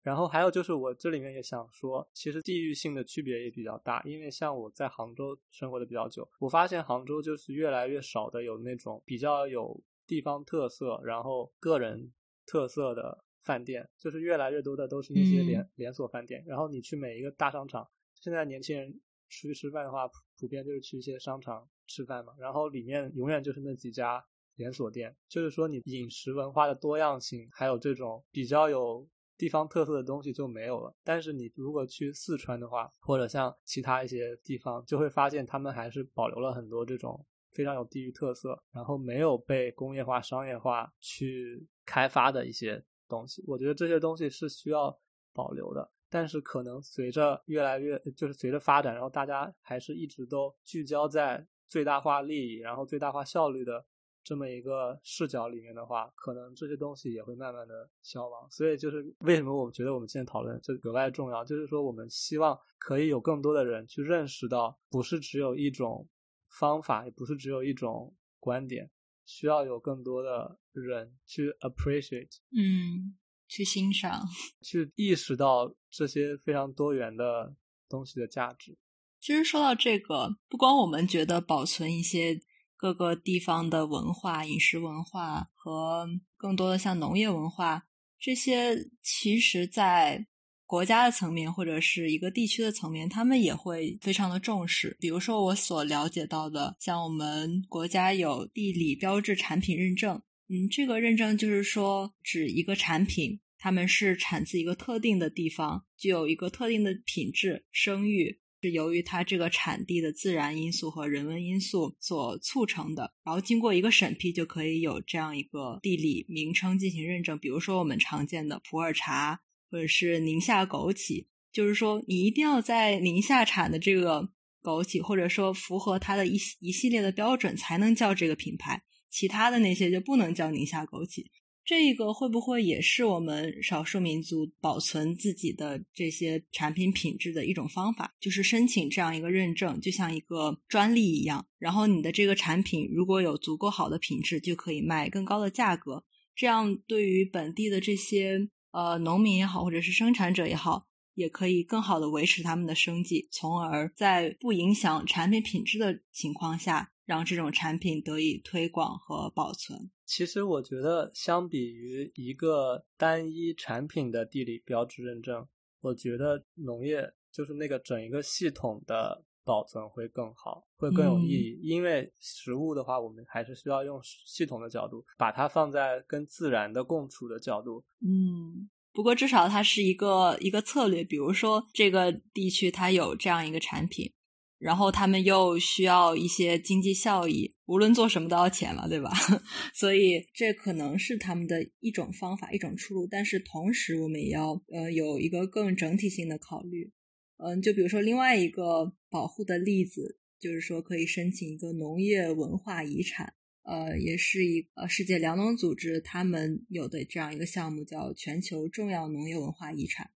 然后还有就是，我这里面也想说，其实地域性的区别也比较大。因为像我在杭州生活的比较久，我发现杭州就是越来越少的有那种比较有地方特色，然后个人特色的饭店，就是越来越多的都是那些连连锁饭店。然后你去每一个大商场，现在年轻人出去吃饭的话，普遍就是去一些商场吃饭嘛。然后里面永远就是那几家连锁店，就是说你饮食文化的多样性，还有这种比较有。地方特色的东西就没有了，但是你如果去四川的话，或者像其他一些地方，就会发现他们还是保留了很多这种非常有地域特色，然后没有被工业化、商业化去开发的一些东西。我觉得这些东西是需要保留的，但是可能随着越来越，就是随着发展，然后大家还是一直都聚焦在最大化利益，然后最大化效率的。这么一个视角里面的话，可能这些东西也会慢慢的消亡。所以就是为什么我觉得我们现在讨论就格外重要，就是说我们希望可以有更多的人去认识到，不是只有一种方法，也不是只有一种观点，需要有更多的人去 appreciate，嗯，去欣赏，去意识到这些非常多元的东西的价值。其实说到这个，不光我们觉得保存一些。各个地方的文化、饮食文化和更多的像农业文化这些，其实，在国家的层面或者是一个地区的层面，他们也会非常的重视。比如说，我所了解到的，像我们国家有地理标志产品认证，嗯，这个认证就是说，指一个产品，他们是产自一个特定的地方，具有一个特定的品质、声誉。是由于它这个产地的自然因素和人文因素所促成的，然后经过一个审批，就可以有这样一个地理名称进行认证。比如说我们常见的普洱茶，或者是宁夏枸杞，就是说你一定要在宁夏产的这个枸杞，或者说符合它的一一系列的标准，才能叫这个品牌，其他的那些就不能叫宁夏枸杞。这个会不会也是我们少数民族保存自己的这些产品品质的一种方法？就是申请这样一个认证，就像一个专利一样。然后你的这个产品如果有足够好的品质，就可以卖更高的价格。这样对于本地的这些呃农民也好，或者是生产者也好，也可以更好的维持他们的生计，从而在不影响产品品质的情况下，让这种产品得以推广和保存。其实我觉得，相比于一个单一产品的地理标志认证，我觉得农业就是那个整一个系统的保存会更好，会更有意义。因为食物的话，我们还是需要用系统的角度，把它放在跟自然的共处的角度。嗯。不过至少它是一个一个策略，比如说这个地区它有这样一个产品，然后他们又需要一些经济效益，无论做什么都要钱了，对吧？所以这可能是他们的一种方法，一种出路。但是同时，我们也要呃有一个更整体性的考虑。嗯，就比如说另外一个保护的例子，就是说可以申请一个农业文化遗产。呃，也是一呃世界粮农组织他们有的这样一个项目，叫全球重要农业文化遗产。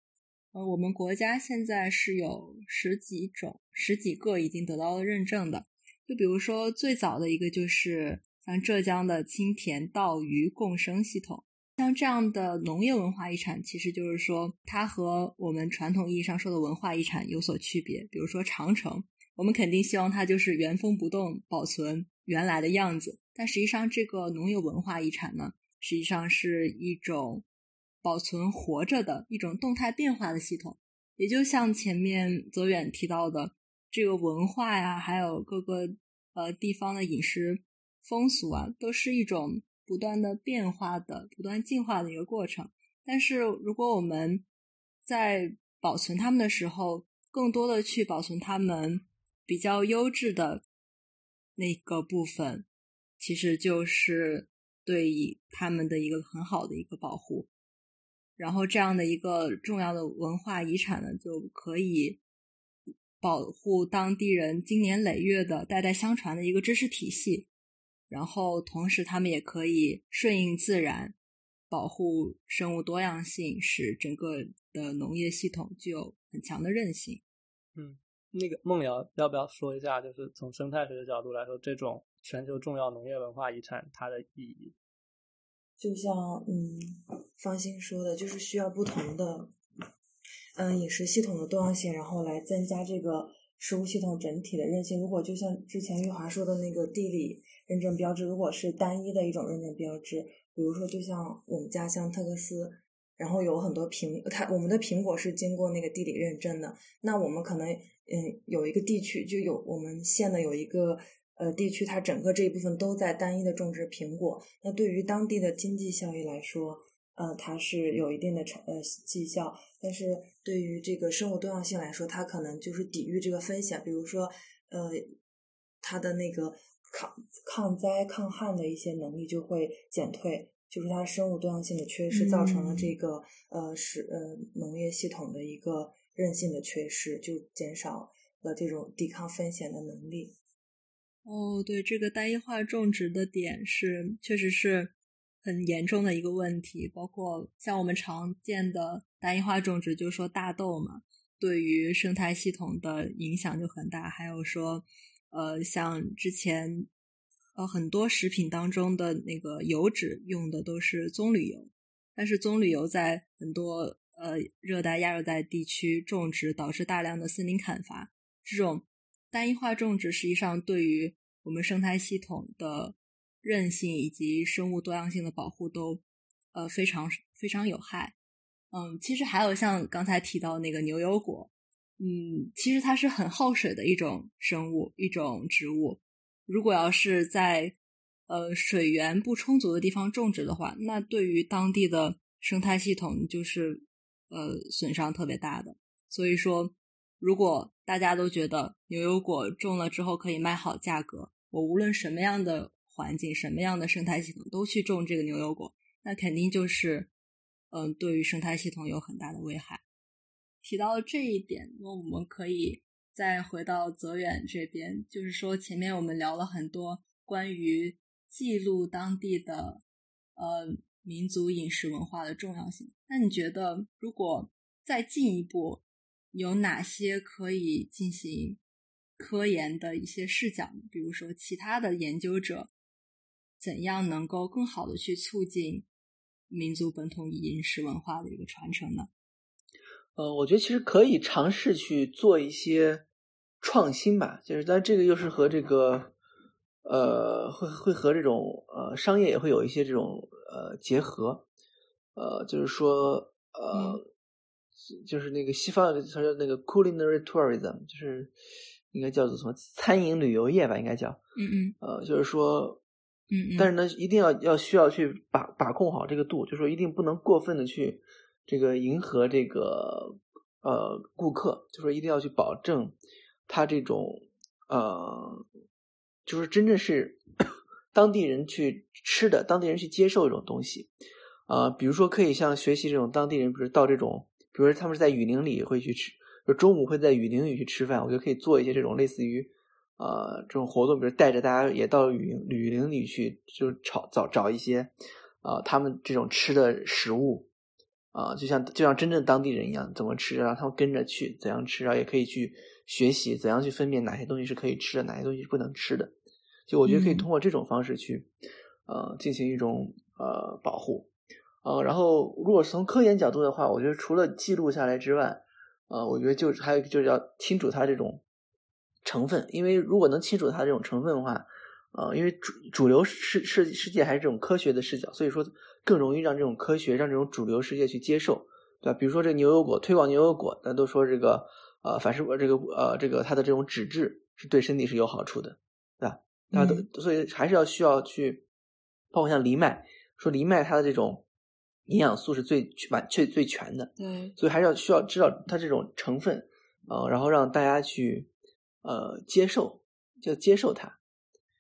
呃，我们国家现在是有十几种、十几个已经得到了认证的。就比如说最早的一个，就是像浙江的青田稻鱼共生系统。像这样的农业文化遗产，其实就是说它和我们传统意义上说的文化遗产有所区别。比如说长城，我们肯定希望它就是原封不动保存原来的样子。但实际上，这个农业文化遗产呢，实际上是一种保存活着的一种动态变化的系统。也就像前面泽远提到的，这个文化呀，还有各个呃地方的饮食风俗啊，都是一种不断的变化的、不断进化的一个过程。但是，如果我们在保存它们的时候，更多的去保存它们比较优质的那个部分。其实就是对于他们的一个很好的一个保护，然后这样的一个重要的文化遗产呢，就可以保护当地人经年累月的代代相传的一个知识体系，然后同时他们也可以顺应自然，保护生物多样性，使整个的农业系统具有很强的韧性。嗯，那个梦瑶要不要说一下，就是从生态学的角度来说，这种。全球重要农业文化遗产，它的意义，就像嗯，方兴说的，就是需要不同的嗯饮食系统的多样性，然后来增加这个食物系统整体的韧性。如果就像之前玉华说的那个地理认证标志，如果是单一的一种认证标志，比如说就像我们家乡特克斯，然后有很多苹，它我们的苹果是经过那个地理认证的，那我们可能嗯有一个地区就有我们县的有一个。呃，地区它整个这一部分都在单一的种植苹果，那对于当地的经济效益来说，呃，它是有一定的成呃绩效，但是对于这个生物多样性来说，它可能就是抵御这个风险，比如说，呃，它的那个抗抗灾抗旱的一些能力就会减退，就是它生物多样性的缺失，造成了这个呃是呃农业系统的一个韧性的缺失，就减少了这种抵抗风险的能力。哦，对，这个单一化种植的点是确实是很严重的一个问题。包括像我们常见的单一化种植，就是说大豆嘛，对于生态系统的影响就很大。还有说，呃，像之前呃很多食品当中的那个油脂用的都是棕榈油，但是棕榈油在很多呃热带、亚热带地区种植，导致大量的森林砍伐，这种。单一化种植实际上对于我们生态系统的韧性以及生物多样性的保护都呃非常非常有害。嗯，其实还有像刚才提到那个牛油果，嗯，其实它是很耗水的一种生物一种植物。如果要是在呃水源不充足的地方种植的话，那对于当地的生态系统就是呃损伤特别大的。所以说。如果大家都觉得牛油果种了之后可以卖好价格，我无论什么样的环境、什么样的生态系统都去种这个牛油果，那肯定就是，嗯，对于生态系统有很大的危害。提到了这一点，那我们可以再回到泽远这边，就是说前面我们聊了很多关于记录当地的呃民族饮食文化的重要性。那你觉得，如果再进一步？有哪些可以进行科研的一些视角？比如说，其他的研究者怎样能够更好的去促进民族本土饮食文化的一个传承呢？呃，我觉得其实可以尝试去做一些创新吧，就是但这个又是和这个呃，会会和这种呃商业也会有一些这种呃结合，呃，就是说呃，就是那个西方它叫那个 culinary tourism，就是应该叫做什么餐饮旅游业吧，应该叫，嗯嗯。呃，就是说，嗯嗯，但是呢，一定要要需要去把把控好这个度，就是说一定不能过分的去这个迎合这个呃顾客，就说一定要去保证他这种呃，就是真正是当地人去吃的，当地人去接受这种东西，啊，比如说可以像学习这种当地人，比如到这种，比如说他们是在雨林里会去吃，就中午会在雨林里去吃饭，我觉得可以做一些这种类似于。呃，这种活动，比如带着大家也到雨林雨林里去，就找找找一些，呃，他们这种吃的食物，啊、就像就像真正当地人一样，怎么吃，让他们跟着去怎样吃，然后也可以去学习怎样去分辨哪些东西是可以吃的，哪些东西是不能吃的。就我觉得可以嗯通过这种方式去，呃，进行一种呃保护。呃，然后如果从科研角度的话，我觉得除了记录下来之外，呃，我觉得就还有就是要清楚它这种成分，因为如果能清楚它这种成分的话，呃，因为主主流世世世界还是这种科学的视角，所以说更容易让这种科学让这种主流世界去接受，对吧？比如说这牛油果推广牛油果，大家都说这个呃，凡是这个呃这个它的这种脂质是对身体是有好处的，对吧？大家都、所以还是要需要去，包括像藜麦，说藜麦它的这种营养素是最完最最全的，对，所以还是要需要知道它这种成分，呃，然后让大家去呃接受，就接受它。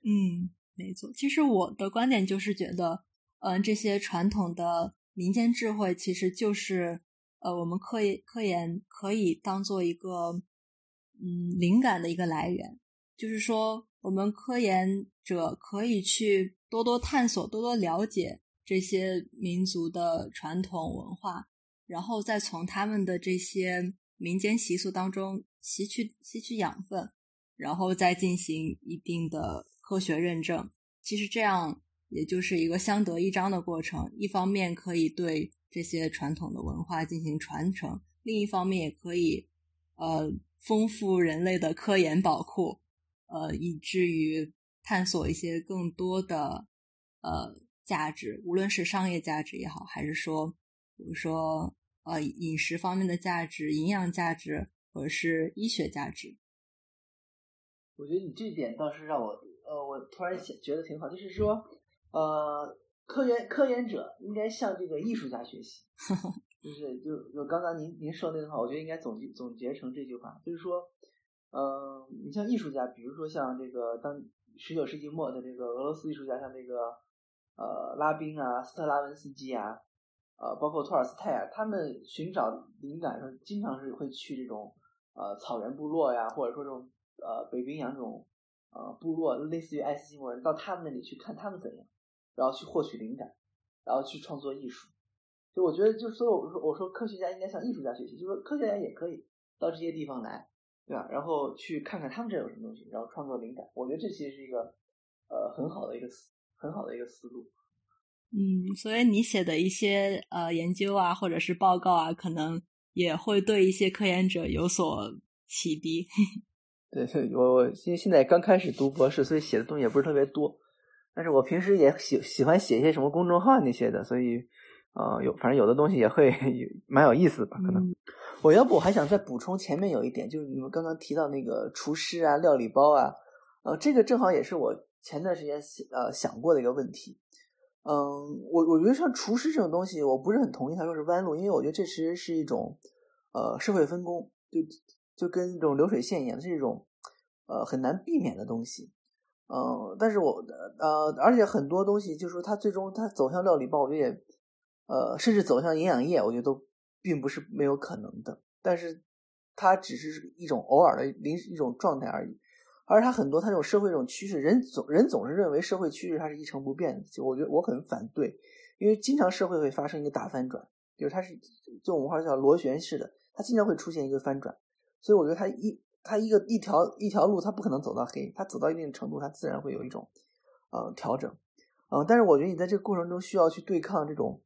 嗯，没错。其实我的观点就是觉得，嗯、这些传统的民间智慧其实就是呃，我们科研科研可以当做一个嗯灵感的一个来源，就是说我们科研者可以去多多探索、多多了解这些民族的传统文化，然后再从他们的这些民间习俗当中吸取吸取养分，然后再进行一定的科学认证。其实这样也就是一个相得益彰的过程，一方面可以对这些传统的文化进行传承，另一方面也可以呃丰富人类的科研宝库，呃，以至于探索一些更多的呃价值，无论是商业价值也好，还是说比如说呃饮食方面的价值、营养价值，或者是医学价值。我觉得你这点倒是让我呃，我突然想觉得挺好，就是说呃，科研科研者应该向这个艺术家学习，就是就就刚刚您您说那句话，我觉得应该总结总结成这句话，就是说，嗯、你像艺术家，比如说像这个当十九世纪末的这个俄罗斯艺术家，像这个呃拉宾啊、斯特拉文斯基啊，呃，包括托尔斯泰啊，他们寻找灵感的时候，经常是会去这种呃草原部落呀，或者说这种呃北冰洋这种呃部落，类似于爱斯基摩人，到他们那里去看他们怎样，然后去获取灵感，然后去创作艺术。就我觉得，就所以我说我说科学家应该向艺术家学习，就是说科学家也可以到这些地方来，对吧？然后去看看他们这有什么东西，然后创作灵感。我觉得这其实是一个呃很好的一个思很好的一个思路。嗯，所以你写的一些呃研究啊，或者是报告啊，可能也会对一些科研者有所启迪。对我因为现在刚开始读博士，所以写的东西也不是特别多。但是我平时也喜喜欢写一些什么公众号那些的，所以呃有反正有的东西也会蛮有意思的吧，可能。嗯我要不我还想再补充前面有一点，就是你们刚刚提到那个厨师啊、料理包啊，呃，这个正好也是我前段时间呃想过的一个问题。嗯，我我觉得像厨师这种东西，我不是很同意他说是弯路，因为我觉得这其实是一种呃社会分工，就就跟这种流水线一样，是一种呃很难避免的东西。嗯，但是我呃，而且很多东西就是说它最终它走向料理包，我觉得呃，甚至走向营养液，我觉得都并不是没有可能的。但是它只是一种偶尔的临时一种状态而已。而它很多它这种社会这种趋势，人总人总是认为社会趋势它是一成不变的，就我觉得我很反对，因为经常社会会发生一个大翻转，就是它是就我们话叫螺旋式的，它经常会出现一个翻转，所以我觉得它一它一个一条一条路，它不可能走到黑，它走到一定程度，它自然会有一种呃调整，嗯、呃，但是我觉得你在这个过程中需要去对抗这种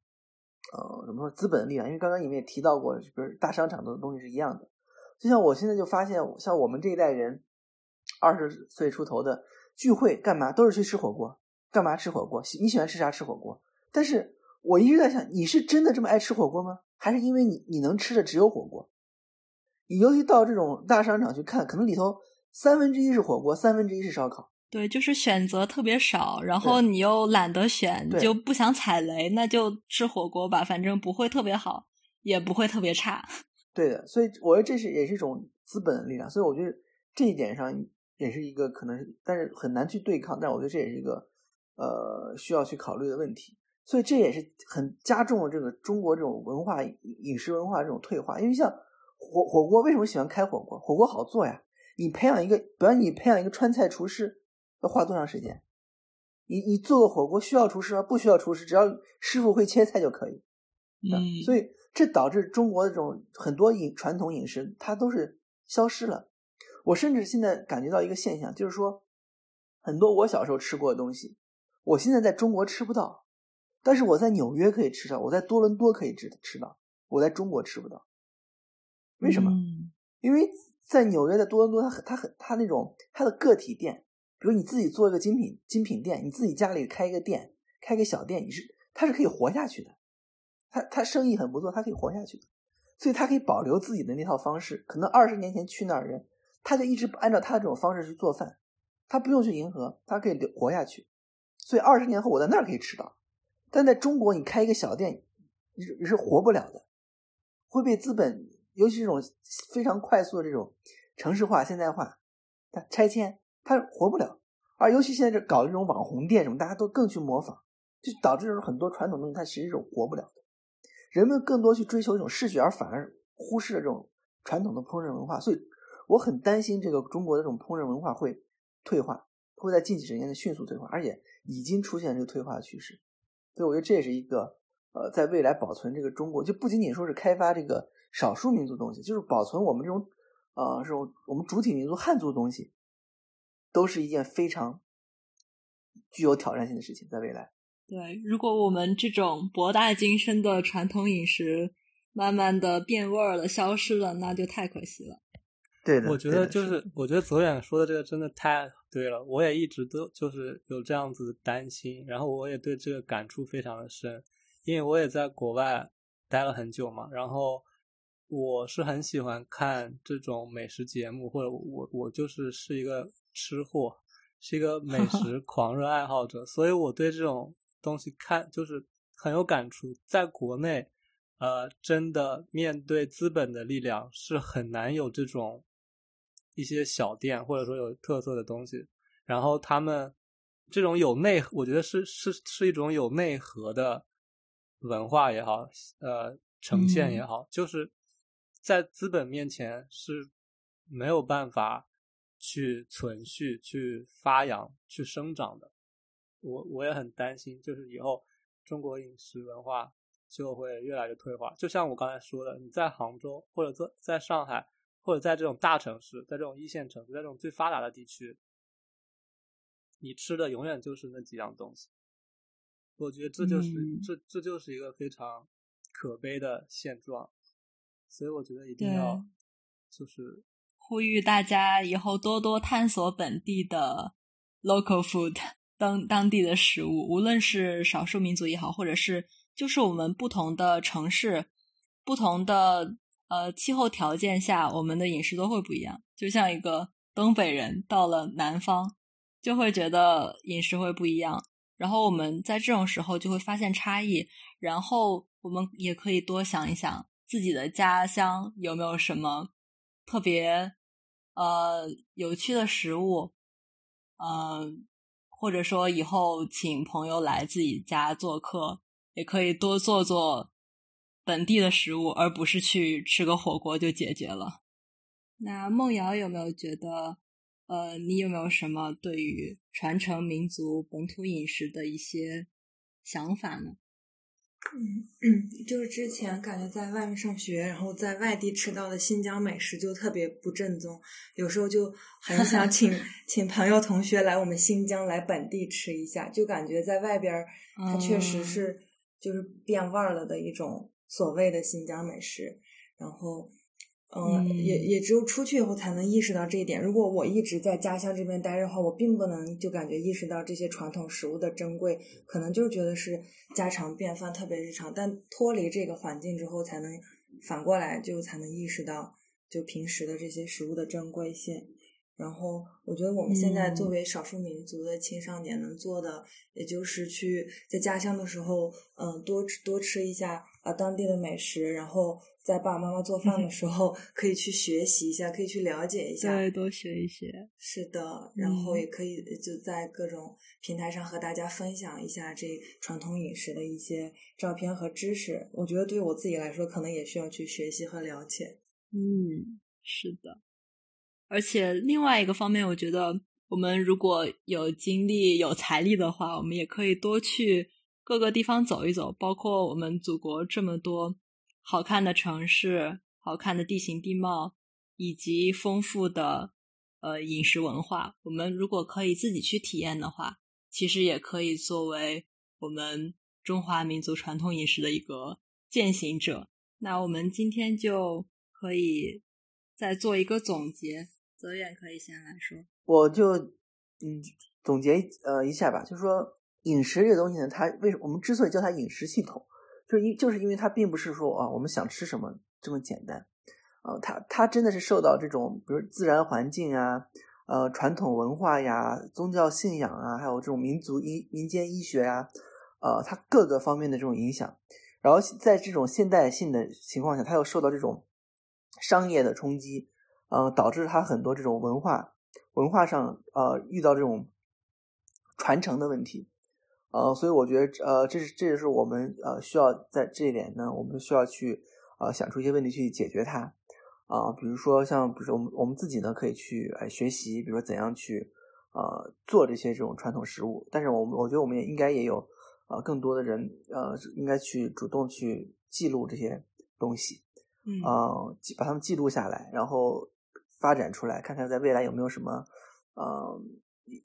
呃怎么说资本的力量，因为刚刚你们也提到过，就是大商场的东西是一样的，就像我现在就发现，像我们这一代人。二十岁出头的，聚会干嘛都是去吃火锅，干嘛吃火锅？你喜欢吃啥吃火锅？但是我一直在想，你是真的这么爱吃火锅吗？还是因为你你能吃的只有火锅？你尤其到这种大商场去看，可能里头三分之一是火锅，三分之一是烧烤。对，就是选择特别少，然后你又懒得选，你就不想踩雷，那就吃火锅吧，反正不会特别好，也不会特别差。对的，所以我觉得这是也是一种资本的力量，所以我觉得这一点上也是一个可能，但是很难去对抗，但我觉得这也是一个呃需要去考虑的问题。所以这也是很加重了这个中国这种文化饮食文化这种退化，因为像火火锅为什么喜欢开火锅？火锅好做呀，你培养一个，比方你培养一个川菜厨师。要花多长时间？你你做个火锅需要厨师吗？不需要厨师，只要师傅会切菜就可以。嗯，所以这导致中国的这种很多饮传统饮食它都是消失了。我甚至现在感觉到一个现象，就是说很多我小时候吃过的东西，我现在在中国吃不到，但是我在纽约可以吃到，我在多伦多可以吃吃到，我在中国吃不到。为什么？因为在纽约的多伦多，它很它很它那种它的个体店。比如你自己做一个精品精品店，你自己家里开一个店，开个小店，你是他是可以活下去的，他他生意很不错，他可以活下去的，所以他可以保留自己的那套方式。可能二十年前去那儿人，他就一直按照他的这种方式去做饭，他不用去迎合，他可以留活下去。所以二十年后我在那儿可以吃到，但在中国你开一个小店，你你是活不了的，会被资本，尤其这种非常快速的这种城市化现代化，它拆迁。它活不了，而尤其现在这搞这种网红店什么，大家都更去模仿，就导致很多传统东西它其实是活不了的。人们更多去追求一种视觉，而反而忽视了这种传统的烹饪文化。所以我很担心这个中国的这种烹饪文化会退化，会在近几十年的迅速退化，而且已经出现这个退化的趋势。所以我觉得这也是一个呃，在未来保存这个中国，就不仅仅说是开发这个少数民族东西，就是保存我们这种呃这种我们主体民族汉族的东西。都是一件非常具有挑战性的事情，在未来。对，如果我们这种博大精深的传统饮食慢慢的变味儿了、消失了，那就太可惜了。对的，我觉得就是，我觉得泽远说的这个真的太对了。我也一直都就是有这样子的担心，然后我也对这个感触非常的深，因为我也在国外待了很久嘛，然后。我是很喜欢看这种美食节目，或者我我就是是一个吃货，是一个 美食狂热爱好者，所以我对这种东西看就是很有感触。在国内，呃，真的面对资本的力量是很难有这种一些小店或者说有特色的东西。然后他们这种有内，我觉得是是是一种有内核的文化也好，呃，呈现也好，就是。在资本面前是没有办法去存续、去发扬、去生长的。我我也很担心，就是以后中国饮食文化就会越来越退化。就像我刚才说的，你在杭州或者在在上海，或者在这种大城市，在这种一线城市，在这种最发达的地区，你吃的永远就是那几样东西。我觉得这就是这这就是一个非常可悲的现状。所以我觉得一定要，就是呼吁大家以后多多探索本地的 local food 当当地的食物，无论是少数民族也好，或者是就是我们不同的城市、不同的呃气候条件下，我们的饮食都会不一样。就像一个东北人到了南方，就会觉得饮食会不一样。然后我们在这种时候就会发现差异，然后我们也可以多想一想。自己的家乡有没有什么特别呃有趣的食物？嗯，或者说以后请朋友来自己家做客，也可以多做做本地的食物，而不是去吃个火锅就解决了。那梦瑶有没有觉得，呃，你有没有什么对于传承民族本土饮食的一些想法呢？嗯嗯，就是之前感觉在外面上学，然后在外地吃到的新疆美食就特别不正宗，有时候就很想 请请朋友同学来我们新疆来本地吃一下，就感觉在外边它确实是就是变味儿了的一种所谓的新疆美食。然后嗯，也也只有出去以后才能意识到这一点。如果我一直在家乡这边待着的话，我并不能就感觉意识到这些传统食物的珍贵，可能就觉得是家常便饭，特别日常。但脱离这个环境之后，才能反过来就才能意识到，就平时的这些食物的珍贵性。然后，我觉得我们现在作为少数民族的青少年能做的，也就是去在家乡的时候，嗯，多吃多吃一下啊当地的美食，然后在爸爸妈妈做饭的时候，可以去学习一下，可以去了解一下，对，多学一些。是的，然后也可以就在各种平台上和大家分享一下这传统饮食的一些照片和知识。我觉得对我自己来说，可能也需要去学习和了解。嗯，是的。而且另外一个方面，我觉得我们如果有精力、有财力的话，我们也可以多去各个地方走一走。包括我们祖国这么多好看的城市、好看的地形地貌，以及丰富的呃饮食文化，我们如果可以自己去体验的话，其实也可以作为我们中华民族传统饮食的一个践行者。那我们今天就可以再做一个总结。泽远可以先来说，我就嗯总结呃一下吧，就是说饮食这个东西呢，它为什么我们之所以叫它饮食系统，就是因就是因为它并不是说啊我们想吃什么这么简单，啊它它真的是受到这种比如自然环境啊，呃传统文化呀、宗教信仰啊，还有这种民族医民间医学呀，呃它各个方面的这种影响，然后在这种现代性的情况下，它又受到这种商业的冲击。呃，导致它很多这种文化文化上呃遇到这种传承的问题，呃，所以我觉得呃这是这也是我们呃需要在这一点呢，我们需要去呃想出一些问题去解决它。啊，比如说像比如说我们我们自己呢可以去呃学习，比如说怎样去呃做这些这种传统食物，但是我们我觉得我们也应该也有呃更多的人呃应该去主动去记录这些东西，嗯。啊，把它们记录下来，然后。发展出来，看看在未来有没有什么，呃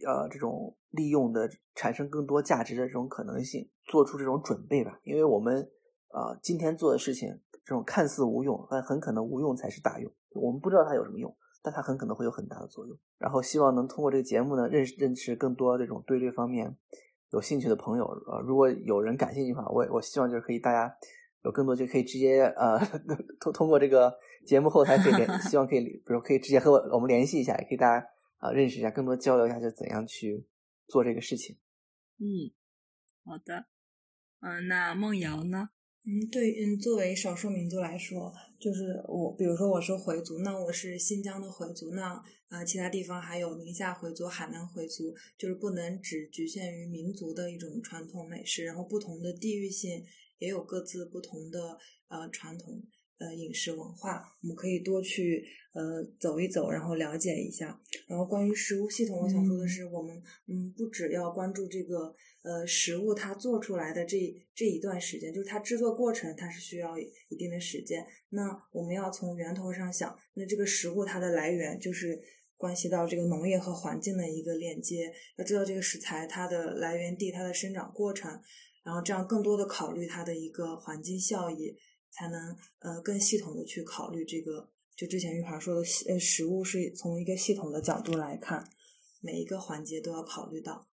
呃，这种利用的产生更多价值的这种可能性，做出这种准备吧。因为我们啊，今天做的事情，这种看似无用，但很可能无用才是大用。我们不知道它有什么用，但它很可能会有很大的作用。然后希望能通过这个节目呢，认识认识更多这种对这方面有兴趣的朋友。呃，如果有人感兴趣的话，我我希望就是可以大家。有更多就可以直接呃 通通过这个节目后台可以联，希望可以比如可以直接和我我们联系一下，也可以大家啊认识一下，更多交流一下，就怎样去做这个事情。嗯，好的。嗯，那梦瑶呢？嗯，对，嗯，作为少数民族来说，就是我，比如说我是回族，那我是新疆的回族，那呃其他地方还有宁夏回族、海南回族，就是不能只局限于民族的一种传统美食，然后不同的地域性。也有各自不同的呃传统呃饮食文化，我们可以多去呃走一走，然后了解一下。然后关于食物系统，我想说的是，我们嗯不只要关注这个呃食物它做出来的这这一段时间，就是它制作过程它是需要一定的时间。那我们要从源头上想，那这个食物它的来源就是关系到这个农业和环境的一个链接。要知道这个食材它的来源地、它的生长过程。然后这样更多的考虑它的一个环境效益，才能呃更系统的去考虑这个。就之前玉华说的，呃，食物是从一个系统的角度来看，每一个环节都要考虑到。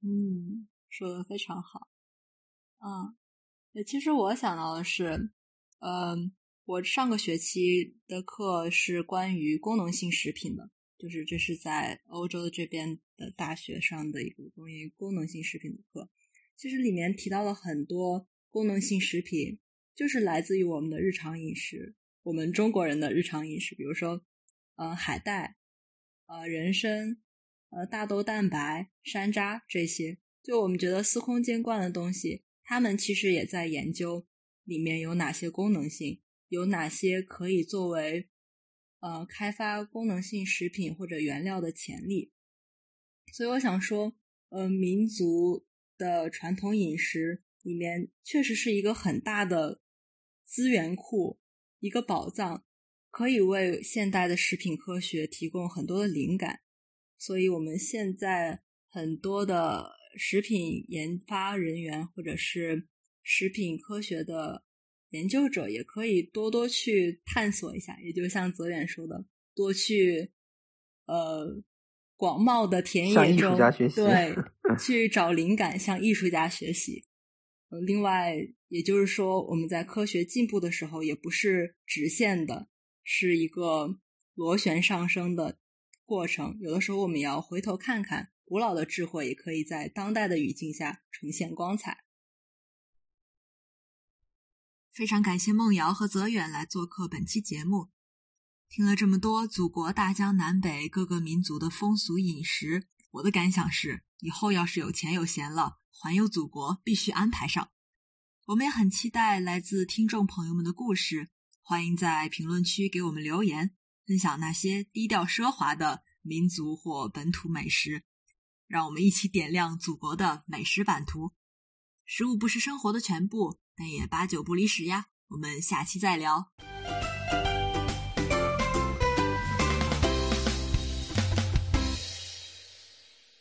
嗯，说的非常好。嗯，其实我想到的是，嗯，我上个学期的课是关于功能性食品的，就是这是在欧洲的这边的大学上的一个关于功能性食品的课。其实里面提到了很多功能性食品，就是来自于我们的日常饮食，我们中国人的日常饮食，比如说，呃，海带，呃，人参，呃，大豆蛋白、山楂这些，就我们觉得司空见惯的东西，他们其实也在研究里面有哪些功能性，有哪些可以作为呃开发功能性食品或者原料的潜力。所以我想说，呃，民族。的传统饮食里面确实是一个很大的资源库，一个宝藏，可以为现代的食品科学提供很多的灵感。所以，我们现在很多的食品研发人员或者是食品科学的研究者也可以多多去探索一下，也就像泽远说的，多去呃广袤的田野中，艺术家学习对，去找灵感，向艺术家学习。另外，也就是说，我们在科学进步的时候，也不是直线的，是一个螺旋上升的过程。有的时候，我们也要回头看看，古老的智慧也可以在当代的语境下呈现光彩。非常感谢梦瑶和泽远来做客本期节目。听了这么多祖国大江南北各个民族的风俗饮食，我的感想是，以后要是有钱有闲了，环游祖国必须安排上。我们也很期待来自听众朋友们的故事，欢迎在评论区给我们留言，分享那些低调奢华的民族或本土美食，让我们一起点亮祖国的美食版图。食物不是生活的全部。但也八九不离十呀，我们下期再聊。